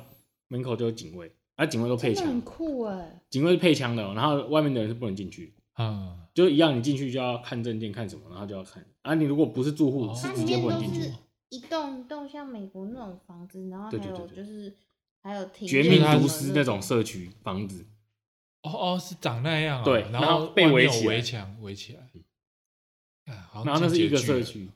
门口就有警卫，啊，警卫都配枪，很酷哎，警卫是配枪的，然后外面的人是不能进去，嗯，就一样，你进去就要看证件看什么，然后就要看，啊，你如果不是住户，哦、是直接不能进去，一栋一栋像美国那种房子，然后还有就是还有绝命毒师那种社区房子。哦哦，是长那样啊？对，然后被围起围墙围起来，然后那是一个社区，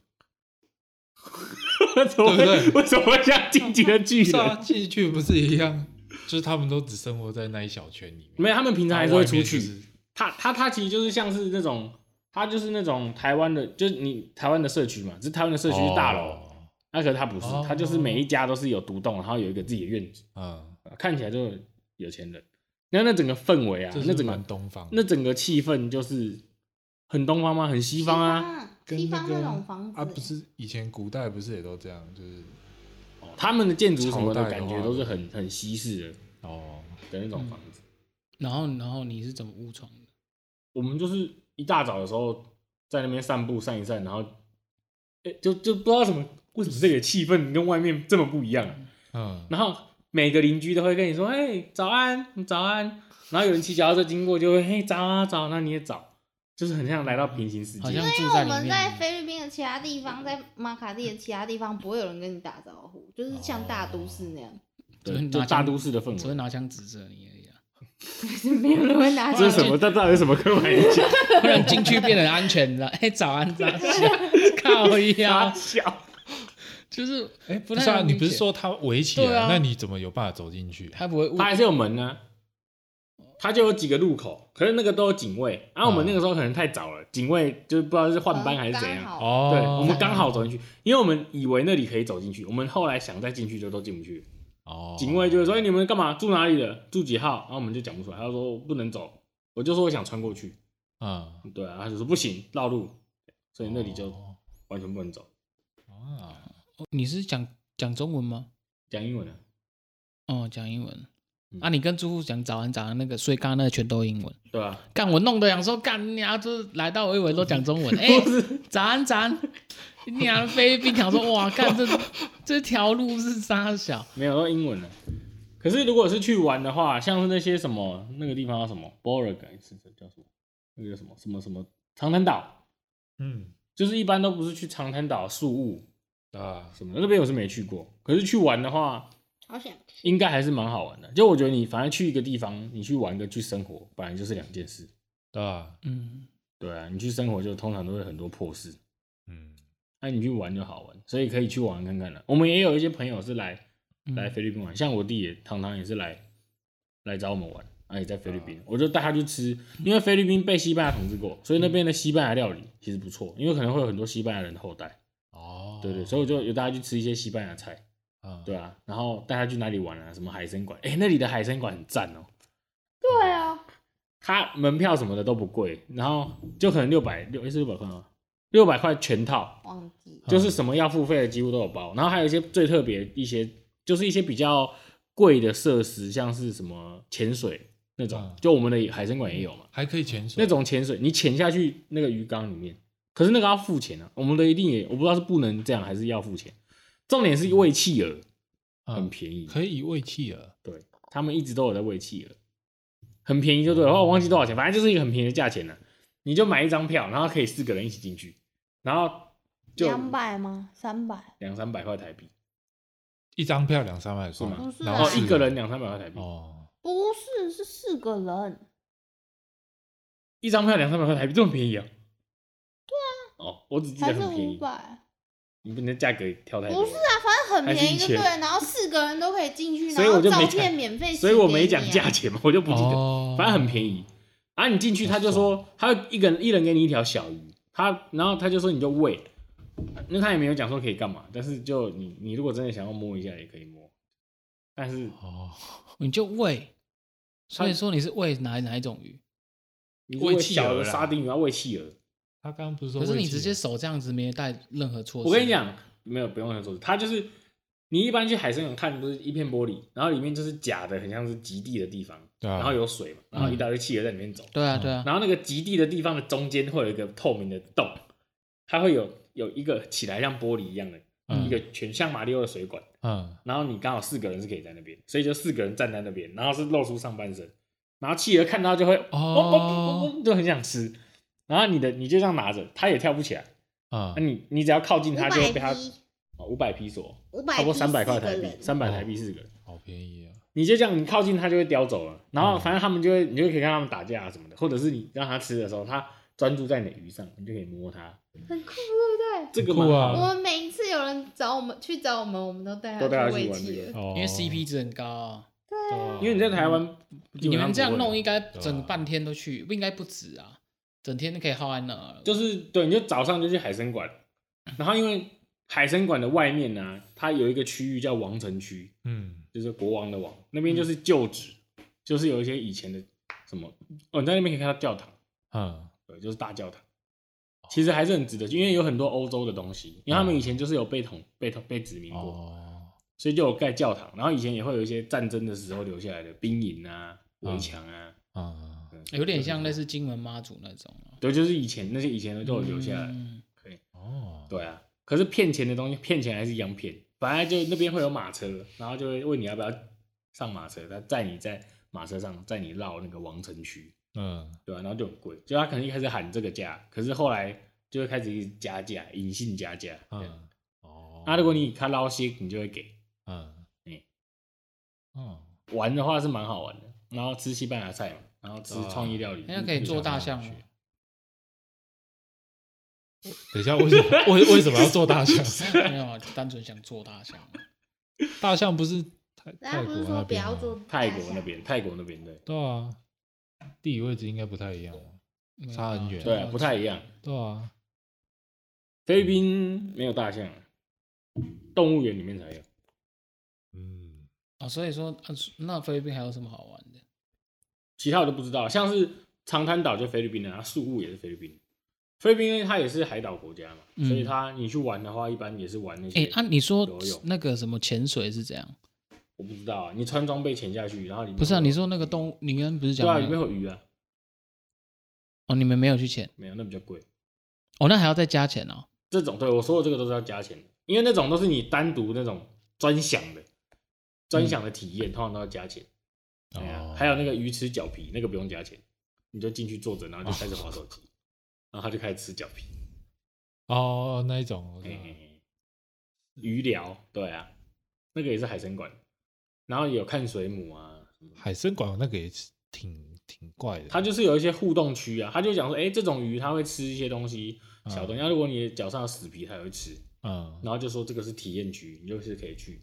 怎 么对？为什么会像进击的巨人？进去不是一样？就是他们都只生活在那一小圈里面，没有，他们平常还是会出去。他他他其实就是像是那种，他就是那种台湾的，就是你台湾的社区嘛，只是台湾的社区是大楼，那可是他不是，他就是每一家都是有独栋，然后有一个自己的院子，嗯，看起来就有钱人。那那整个氛围啊，那整个东方，那整个气氛就是很东方吗？很西方啊，西方那种房子啊，不是以前古代不是也都这样，就是哦，他们的建筑什么的感觉都是很很西式的哦的那种房子。然后然后你是怎么误闯的？我们就是一大早的时候在那边散步散一散，然后哎就就不知道什么为什么这个气氛跟外面这么不一样，嗯，然后。每个邻居都会跟你说：“哎，早安，早安。”然后有人骑脚踏车经过，就会：“嘿，早啊，早。”那你也早，就是很像来到平行世界。好像住在里面。因为我们在菲律宾的其他地方，在马卡蒂的其他地方，不会有人跟你打招呼，就是像大都市那样。对，就大都市的氛围。只会拿枪指着你而已啊。没有人会拿。这是什么？这到底是什么刻板印象？不然进去变得安全了。哎，早安，早安，靠腰，笑。就是哎，不是啊，你不是说他围起来，那你怎么有办法走进去？他不会，他还是有门呢。他就有几个入口，可是那个都有警卫。然后我们那个时候可能太早了，警卫就是不知道是换班还是怎样。哦，对，我们刚好走进去，因为我们以为那里可以走进去，我们后来想再进去就都进不去。哦，警卫就会说：“哎，你们干嘛？住哪里的？住几号？”然后我们就讲不出来，他就说不能走。我就说我想穿过去。啊，对啊，他就说不行，绕路，所以那里就完全不能走。啊，你是讲讲中文吗？讲英文的。哦，讲英文。啊，你跟住户讲早安早安那个，所以刚刚那个全都英文，对啊，干我弄的想说干你啊，就是来到我以为都讲中文，哎、欸，早安早安，你啊菲律宾想说哇，干这 这条路是啥小？没有都英文的。可是如果是去玩的话，像是那些什么那个地方叫什么 Beauregard 是叫什么？那个叫什么什么什么长滩岛？嗯，就是一般都不是去长滩岛树屋啊什么的，那边我是没去过。可是去玩的话。好想，应该还是蛮好玩的。就我觉得你反正去一个地方，你去玩跟去生活，本来就是两件事，对吧？嗯，对啊，你去生活就通常都会很多破事，嗯，那你去玩就好玩，所以可以去玩看看了。我们也有一些朋友是来来菲律宾玩，像我弟也常常也是来来找我们玩，啊也在菲律宾，我就带他去吃，因为菲律宾被西班牙统治过，所以那边的西班牙料理其实不错，因为可能会有很多西班牙人的后代，哦，对对，所以我就有带他去吃一些西班牙菜。啊，对啊，然后带他去哪里玩啊？什么海参馆？哎，那里的海参馆很赞哦。对啊，他门票什么的都不贵，然后就可能六百六，是六百块吗？六百块全套，忘记，就是什么要付费的几乎都有包。然后还有一些最特别一些，就是一些比较贵的设施，像是什么潜水那种，就我们的海参馆也有嘛，还可以潜水。那种潜水，你潜下去那个鱼缸里面，可是那个要付钱啊。我们的一定也，我不知道是不能这样还是要付钱。重点是喂企鹅，很便宜，可以喂企鹅。对，他们一直都有在喂企鹅，很便宜就对了。我忘记多少钱，反正就是一个很便宜的价钱了。你就买一张票，然后可以四个人一起进去，然后就两百吗？三百？两三百块台币，一张票两三百是吗？不是，然后一个人两三百块台币。哦，不是，是四个人，一张票两三百块台币，这么便宜啊？哦，我只记得很便宜。你不能价格跳太多。不是啊，反正很便宜，就对。然后四个人都可以进去，然后照片免费。所以我没讲价钱嘛，我就不记得。反正很便宜。然后你进去，他就说，他一个人一人给你一条小鱼，他然后他就说你就喂。那他也没有讲说可以干嘛，但是就你你如果真的想要摸一下也可以摸。但是哦，你就喂。所以说你是喂哪哪一种鱼？你喂小的沙丁鱼，要喂企鹅。他刚刚不是说，可是你直接手这样子没带任何措施。我跟你讲，没有不用任何措施。他就是你一般去海参馆看，都是一片玻璃，然后里面就是假的，很像是极地的地方，对啊，然后有水嘛，然后一大堆企鹅在里面走。对啊，对啊。然后那个极地的地方的中间会有一个透明的洞，它会有有一个起来像玻璃一样的，一个全像马里奥的水管。嗯。然后你刚好四个人是可以在那边，所以就四个人站在那边，然后是露出上半身，然后企鹅看到就会哦，就很想吃。然后你的你就这样拿着，它也跳不起来啊！那你你只要靠近它，就会被他五百披索，差不多三百块台币，三百台币四个人，好便宜啊！你就这样，你靠近它就会叼走了。然后反正他们就会，你就可以看他们打架啊什么的，或者是你让它吃的时候，它专注在你的鱼上，你就可以摸它，很酷，对不对？这个酷啊。我们每一次有人找我们去找我们，我们都带他去玩这个，因为 CP 值很高。对，因为你在台湾，你们这样弄应该整半天都去，不应该不止啊。整天都可以耗在那，就是对，你就早上就去海参馆，然后因为海参馆的外面呢、啊，它有一个区域叫王城区，嗯，就是国王的王，那边就是旧址，嗯、就是有一些以前的什么，哦，你在那边可以看到教堂，嗯，对，就是大教堂，其实还是很值得，因为有很多欧洲的东西，因为他们以前就是有被统、被统、被殖民过，哦，所以就有盖教堂，然后以前也会有一些战争的时候留下来的兵营啊、围墙啊，啊、嗯。有点像类似金门妈祖那种，对，就是以前那些以前的都有留下来，可以哦，对啊。可是骗钱的东西，骗钱还是一样骗。本来就那边会有马车，然后就会问你要不要上马车，他载你在马车上载你绕那个王城区，嗯，对啊，然后就很贵，就他可能一开始喊这个价，可是后来就会开始一直加价，隐性加价，嗯，哦。那如果你他捞些，你就会给，嗯，嗯，玩的话是蛮好玩的。然后吃西班牙菜嘛，然后吃创意料理，那可以做大象吗？等一下，为什么为为什么要做大象？没有啊，单纯想做大象。大象不是泰泰国那边吗？泰国那边，泰国那边对。对啊，地理位置应该不太一样，差很远。对，不太一样。对啊，菲律宾没有大象，动物园里面才有。嗯，啊，所以说，那菲律宾还有什么好玩的？其他我都不知道，像是长滩岛就菲律宾的，然后宿务也是菲律宾。菲律宾它也是海岛国家嘛，嗯、所以它你去玩的话，一般也是玩那些。哎，啊，你说那个什么潜水是怎样？我不知道啊，你穿装备潜下去，然后里面不是啊？你说那个动物，你刚刚不是讲对啊，里面有鱼啊。哦，你们没有去潜？没有，那比较贵。哦，那还要再加钱哦。这种对我说的这个都是要加钱的，因为那种都是你单独那种专享的、专享的体验，嗯、通常都要加钱。哦。还有那个鱼吃脚皮，那个不用加钱，你就进去坐着，然后就开始划手机。哦 然后他就开始吃脚皮，哦，那一种，嘿嘿嘿，鱼疗，对啊，那个也是海参馆，然后有看水母啊，海参馆那个也是挺挺怪的，它就是有一些互动区啊，他就讲说，哎，这种鱼它会吃一些东西，小东西，嗯、如果你的脚上有死皮，它也会吃，嗯，然后就说这个是体验区，你就是可以去，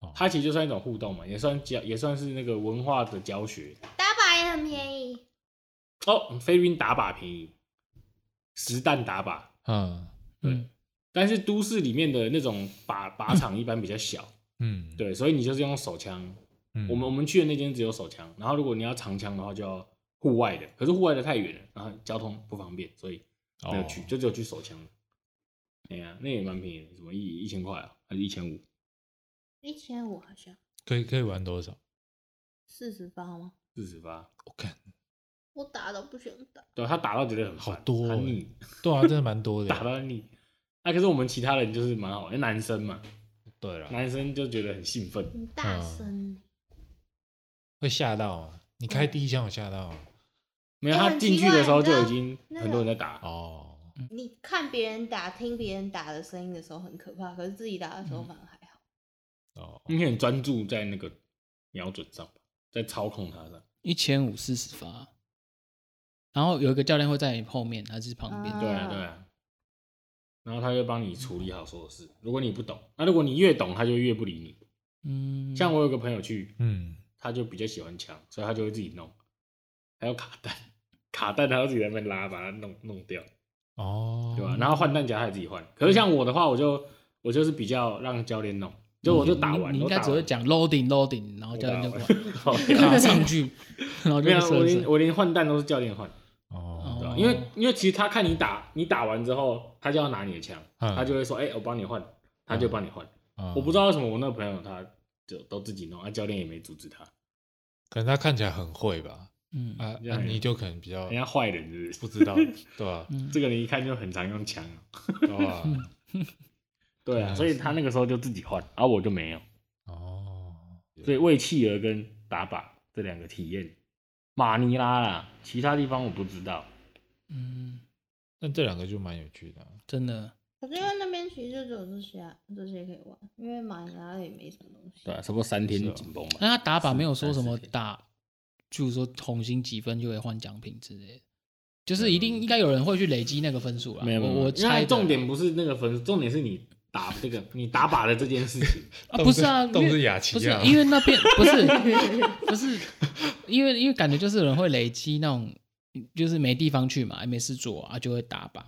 哦、它其实就算一种互动嘛，也算教，也算是那个文化的教学，打靶也很便宜，哦，菲律宾打靶便宜。实弹打靶，嗯，对，但是都市里面的那种靶靶场一般比较小，嗯，对，所以你就是用手枪。嗯，我们我们去的那间只有手枪，然后如果你要长枪的话，就要户外的，可是户外的太远了，然后交通不方便，所以没有去，就只有去手枪。哎呀，那也蛮便宜的，什么一一千块啊，还是一千五？一千五好像。可以可以玩多少？四十八吗？四十八，我看。我打都不想打，对，他打到觉得很好多，很腻，对啊，真的蛮多的，打到腻。那可是我们其他人就是蛮好玩，因为男生嘛，对了，男生就觉得很兴奋，很大声，会吓到啊？你开第一枪我吓到啊？没有，他进去的时候就已经很多人在打哦。你看别人打，听别人打的声音的时候很可怕，可是自己打的时候反而还好。哦，你很专注在那个瞄准上，在操控它上。一千五四十发。然后有一个教练会在你后面还是旁边？对啊，对啊。然后他就帮你处理好所有事。如果你不懂，那如果你越懂，他就越不理你。嗯。像我有个朋友去，嗯，他就比较喜欢枪，所以他就会自己弄。还有卡弹，卡弹他要自己在那边拉，把它弄弄掉。哦。对吧？然后换弹夹他也自己换。可是像我的话，我就我就是比较让教练弄，就我就打完。你应该只会讲 loading loading，然后教练就卡上去，然后就我连我连换弹都是教练换。哦，因为因为其实他看你打，你打完之后，他就要拿你的枪，他就会说，哎，我帮你换，他就帮你换。我不知道为什么我那个朋友他就都自己弄，啊，教练也没阻止他，可能他看起来很会吧。嗯。啊，你就可能比较人家坏人是不是？不知道，对吧？这个人一看就很常用枪，对 啊，所以他那个时候就自己换，而我就没有。哦，所以为企鹅跟打靶这两个体验。马尼拉啦，其他地方我不知道。嗯，那这两个就蛮有趣的，真的。可是因为那边其实就只有这些，这些可以玩，因为马尼拉也没什么东西。对，差不多三天就紧绷嘛。那他打靶没有说什么打，就是说红心几分就会换奖品之类的，就是一定应该有人会去累积那个分数啦。没有，我猜重点不是那个分数，重点是你。打这个，你打靶的这件事情。啊，不是啊，都是雅琪啊，因为那边 不是不是，因为因为感觉就是有人会累积那种，就是没地方去嘛，也没事做啊，就会打靶，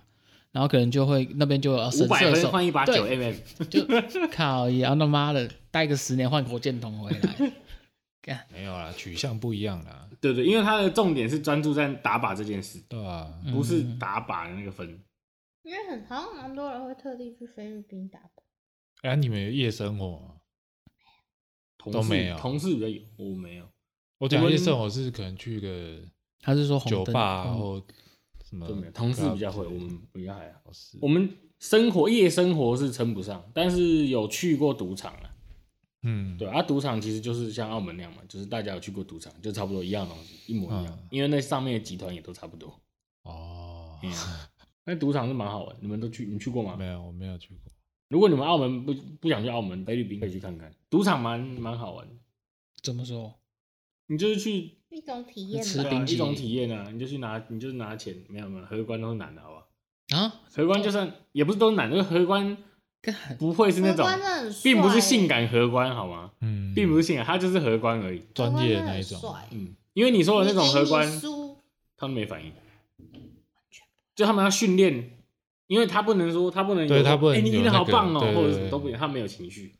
然后可能就会那边就五百分换一把九 mm，就靠，也要他妈的带个十年换火箭筒回来，干没有啦，取向不一样啦，对对，因为他的重点是专注在打靶这件事，对啊，不是打靶的那个分。因为很好像蛮多人会特地去菲律宾打工。哎、欸，你们有夜生活吗？同事都没有，同事比较有，我没有。我讲夜生活是可能去个，他是说酒吧或什么都没有。同事比较会，我们比较还好。是我们生活夜生活是称不上，但是有去过赌场啊。嗯，对啊，赌场其实就是像澳门那样嘛，就是大家有去过赌场，就差不多一样东西，一模一样。嗯、因为那上面的集团也都差不多。哦。嗯 那赌场是蛮好玩，你们都去？你去过吗？没有，我没有去过。如果你们澳门不不想去澳门，菲律宾可以去看看，赌场蛮蛮好玩。怎么说？你就是去一种体验吃冰，一种体验啊，你就去拿，你就拿钱，没有没有，荷官都是男的，好不好？啊，荷官就算也不是都是男的，荷官不会是那种，并不是性感荷官，好吗？嗯，并不是性感，他就是荷官而已，专业的那一种。嗯，因为你说的那种荷官，他们没反应，就他们要训练，因为他不能说他不能，对他不能，哎，你演的好棒哦，或者什么都不行，他没有情绪。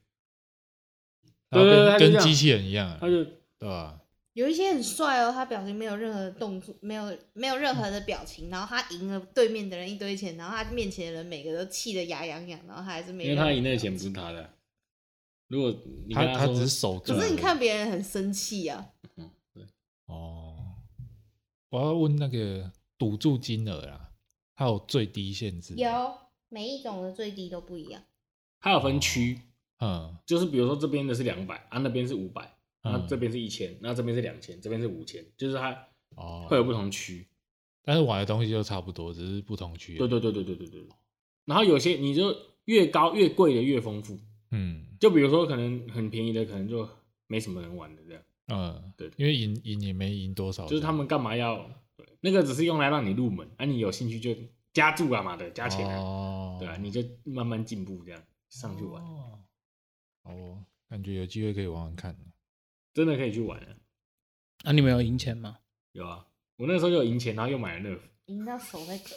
对对对，跟机器人一样，他就对吧？有一些很帅哦，他表情没有任何的动作，没有没有任何的表情，然后他赢了对面的人一堆钱，然后他面前的人每个都气得牙痒痒，然后他还是没。因为他赢那个钱不是他的，如果他他只是守住。可是你看别人很生气啊。嗯，对。哦，我要问那个赌注金额啊，它有最低限制？有，每一种的最低都不一样。它有分区，嗯，就是比如说这边的是两百啊，那边是五百。那这边是一千，那这边是两千，这边是五千，就是它哦会有不同区，但是玩的东西就差不多，只是不同区。对对对对对对对。然后有些你就越高越贵的越丰富，嗯，就比如说可能很便宜的可能就没什么人玩的这样，嗯，对，因为赢赢也没赢多少，就是他们干嘛要对那个只是用来让你入门，啊你有兴趣就加注啊嘛的加钱啊，对啊，你就慢慢进步这样上去玩。哦，感觉有机会可以玩玩看。真的可以去玩啊！啊，你们有赢钱吗？有啊，我那时候就有赢钱，然后又买了乐福，赢到手在抖，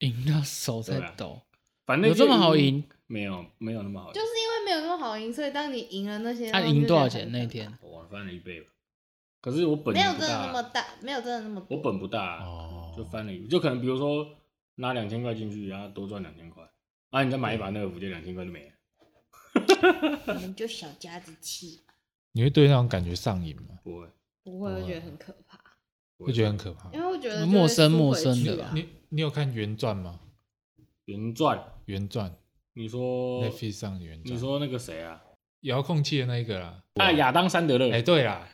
赢到手在抖。反正有这么好赢？没有，没有那么好赢。就是因为没有那么好赢，所以当你赢了那些，他赢多少钱那天？我翻了一倍吧。可是我本没有真的那么大，没有真的那么。我本不大，哦，就翻了一，就可能比如说拿两千块进去，然后多赚两千块，啊，你再买一把那个福，就两千块就没了。你们就小家子气。你会对那种感觉上瘾吗？不会，不会，我觉得很可怕。会觉得很可怕，因为我觉得陌生陌生的。你你有看原传吗？原传，原传。你说 Netflix 上原传？你说那个谁啊？遥控器的那一个啦。啊，亚当·山德勒。哎，对啦。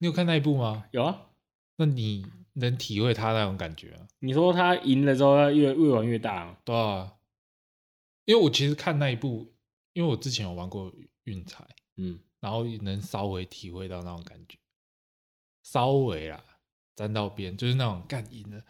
你有看那一部吗？有啊。那你能体会他那种感觉啊？你说他赢了之后，他越越玩越大。对啊。因为我其实看那一部，因为我之前有玩过运彩，嗯。然后能稍微体会到那种感觉，稍微啦，沾到边就是那种干赢了，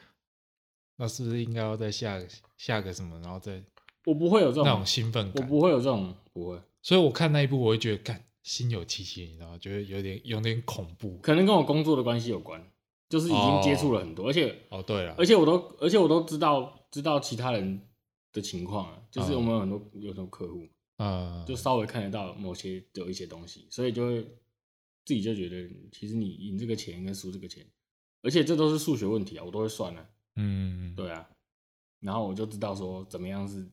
那是不是应该要再下下个什么，然后再？我不会有这种那种兴奋感，我不会有这种不会。所以我看那一部，我会觉得干心有戚戚，你知道吗？觉得有点有点恐怖。可能跟我工作的关系有关，就是已经接触了很多，而且哦对了，而且我都而且我都知道知道其他人的情况啊，就是我们有很多有很多客户。啊，就稍微看得到某些有一些东西，所以就会自己就觉得，其实你赢这个钱跟输这个钱，而且这都是数学问题啊，我都会算啊。嗯，对啊，然后我就知道说怎么样是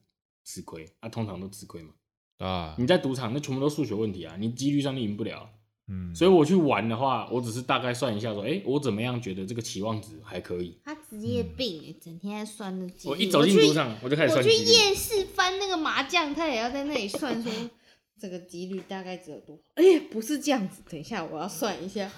吃亏，啊，通常都吃亏嘛。啊，你在赌场那全部都数学问题啊，你几率上你赢不了。嗯，所以我去玩的话，我只是大概算一下，说，哎，我怎么样觉得这个期望值还可以。他职业病，整天在算那几率。我一走进赌场，我就开始算。我去夜市翻那个麻将，他也要在那里算，说这个几率大概只有多少。哎，不是这样子，等一下我要算一下。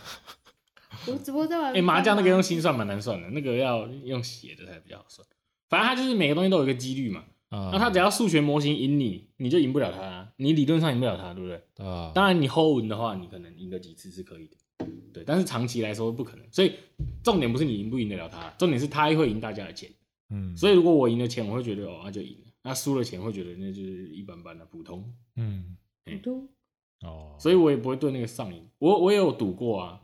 我直播在玩。哎，麻将那个用心算蛮难算的，那个要用写的才比较好算。反正他就是每个东西都有一个几率嘛。那他只要数学模型赢你，你就赢不了他，你理论上赢不了他，对不对？啊，当然你 hold 的话，你可能赢个几次是可以的，对。但是长期来说不可能，所以重点不是你赢不赢得了他，重点是他会赢大家的钱。嗯，所以如果我赢了钱，我会觉得哦，那就赢了；那输了钱，会觉得那就是一般般的普通。嗯，普通。哦，所以我也不会对那个上瘾。我我也有赌过啊，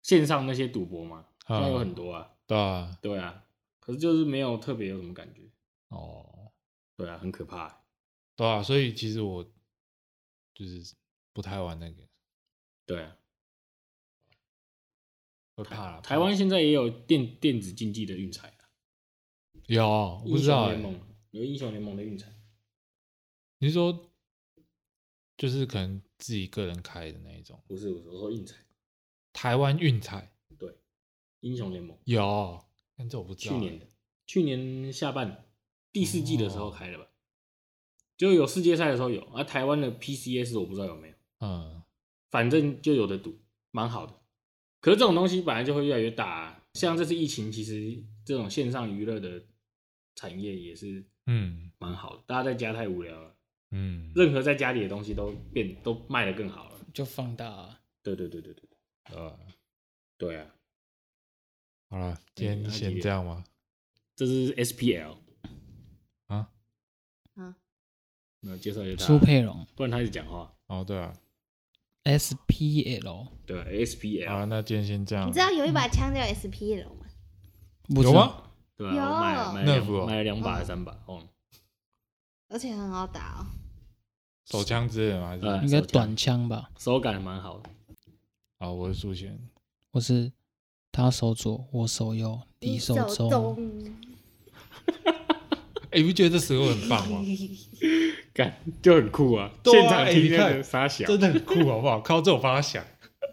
线上那些赌博嘛，现在有很多啊。对啊，对啊，可是就是没有特别有什么感觉。哦。对啊，很可怕，欸，对啊，所以其实我就是不太玩那个。对啊，会怕了。台湾现在也有电电子竞技的运彩有，我不知道，欸，英雄联盟有英雄联盟的运彩。你是说，就是可能自己个人开的那一种？不是，我说运彩。台湾运彩，对，英雄联盟有，但这我不知道，欸。去年的，去年下半。第四季的时候开的吧，就有世界赛的时候有，而台湾的 PCS 我不知道有没有，嗯，反正就有的赌，蛮好的。可是这种东西本来就会越来越大啊，像这次疫情，其实这种线上娱乐的产业也是，嗯，蛮好的。大家在家太无聊了，嗯，任何在家里的东西都变都卖得更好了，就放大。对对对对对，呃，对啊。好了，今天先这样吧。这是 SPL 啊啊，那介绍一下苏佩龙，不然他一直讲话。哦，对啊，SPL，对 SPL。好，那今天先这样。你知道有一把枪叫 SPL 吗？有吗？对啊，我买了买了买了两把还是三把？哦，而且很好打哦。手枪之类的吗？还是应该短枪吧？手感蛮好的。好，我是苏贤，我是他手左，我手右，你手中。哎，你不觉得这时候很棒吗？感就很酷啊！现场听那个杀小，真的很酷，好不好？靠这种方法想，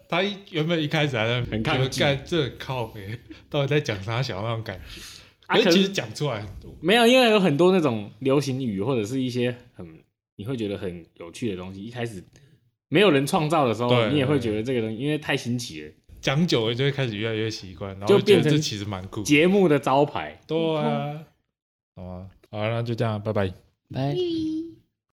他原本一开始还在很抗拒，干这靠北，到底在讲啥小那种感觉。可其实讲出来很多，没有，因为有很多那种流行语或者是一些很你会觉得很有趣的东西，一开始没有人创造的时候，你也会觉得这个东西因为太新奇了，讲久了就会开始越来越习惯，然后就变成其实蛮酷节目的招牌。对啊，好啊。好，那就这样，拜拜，拜。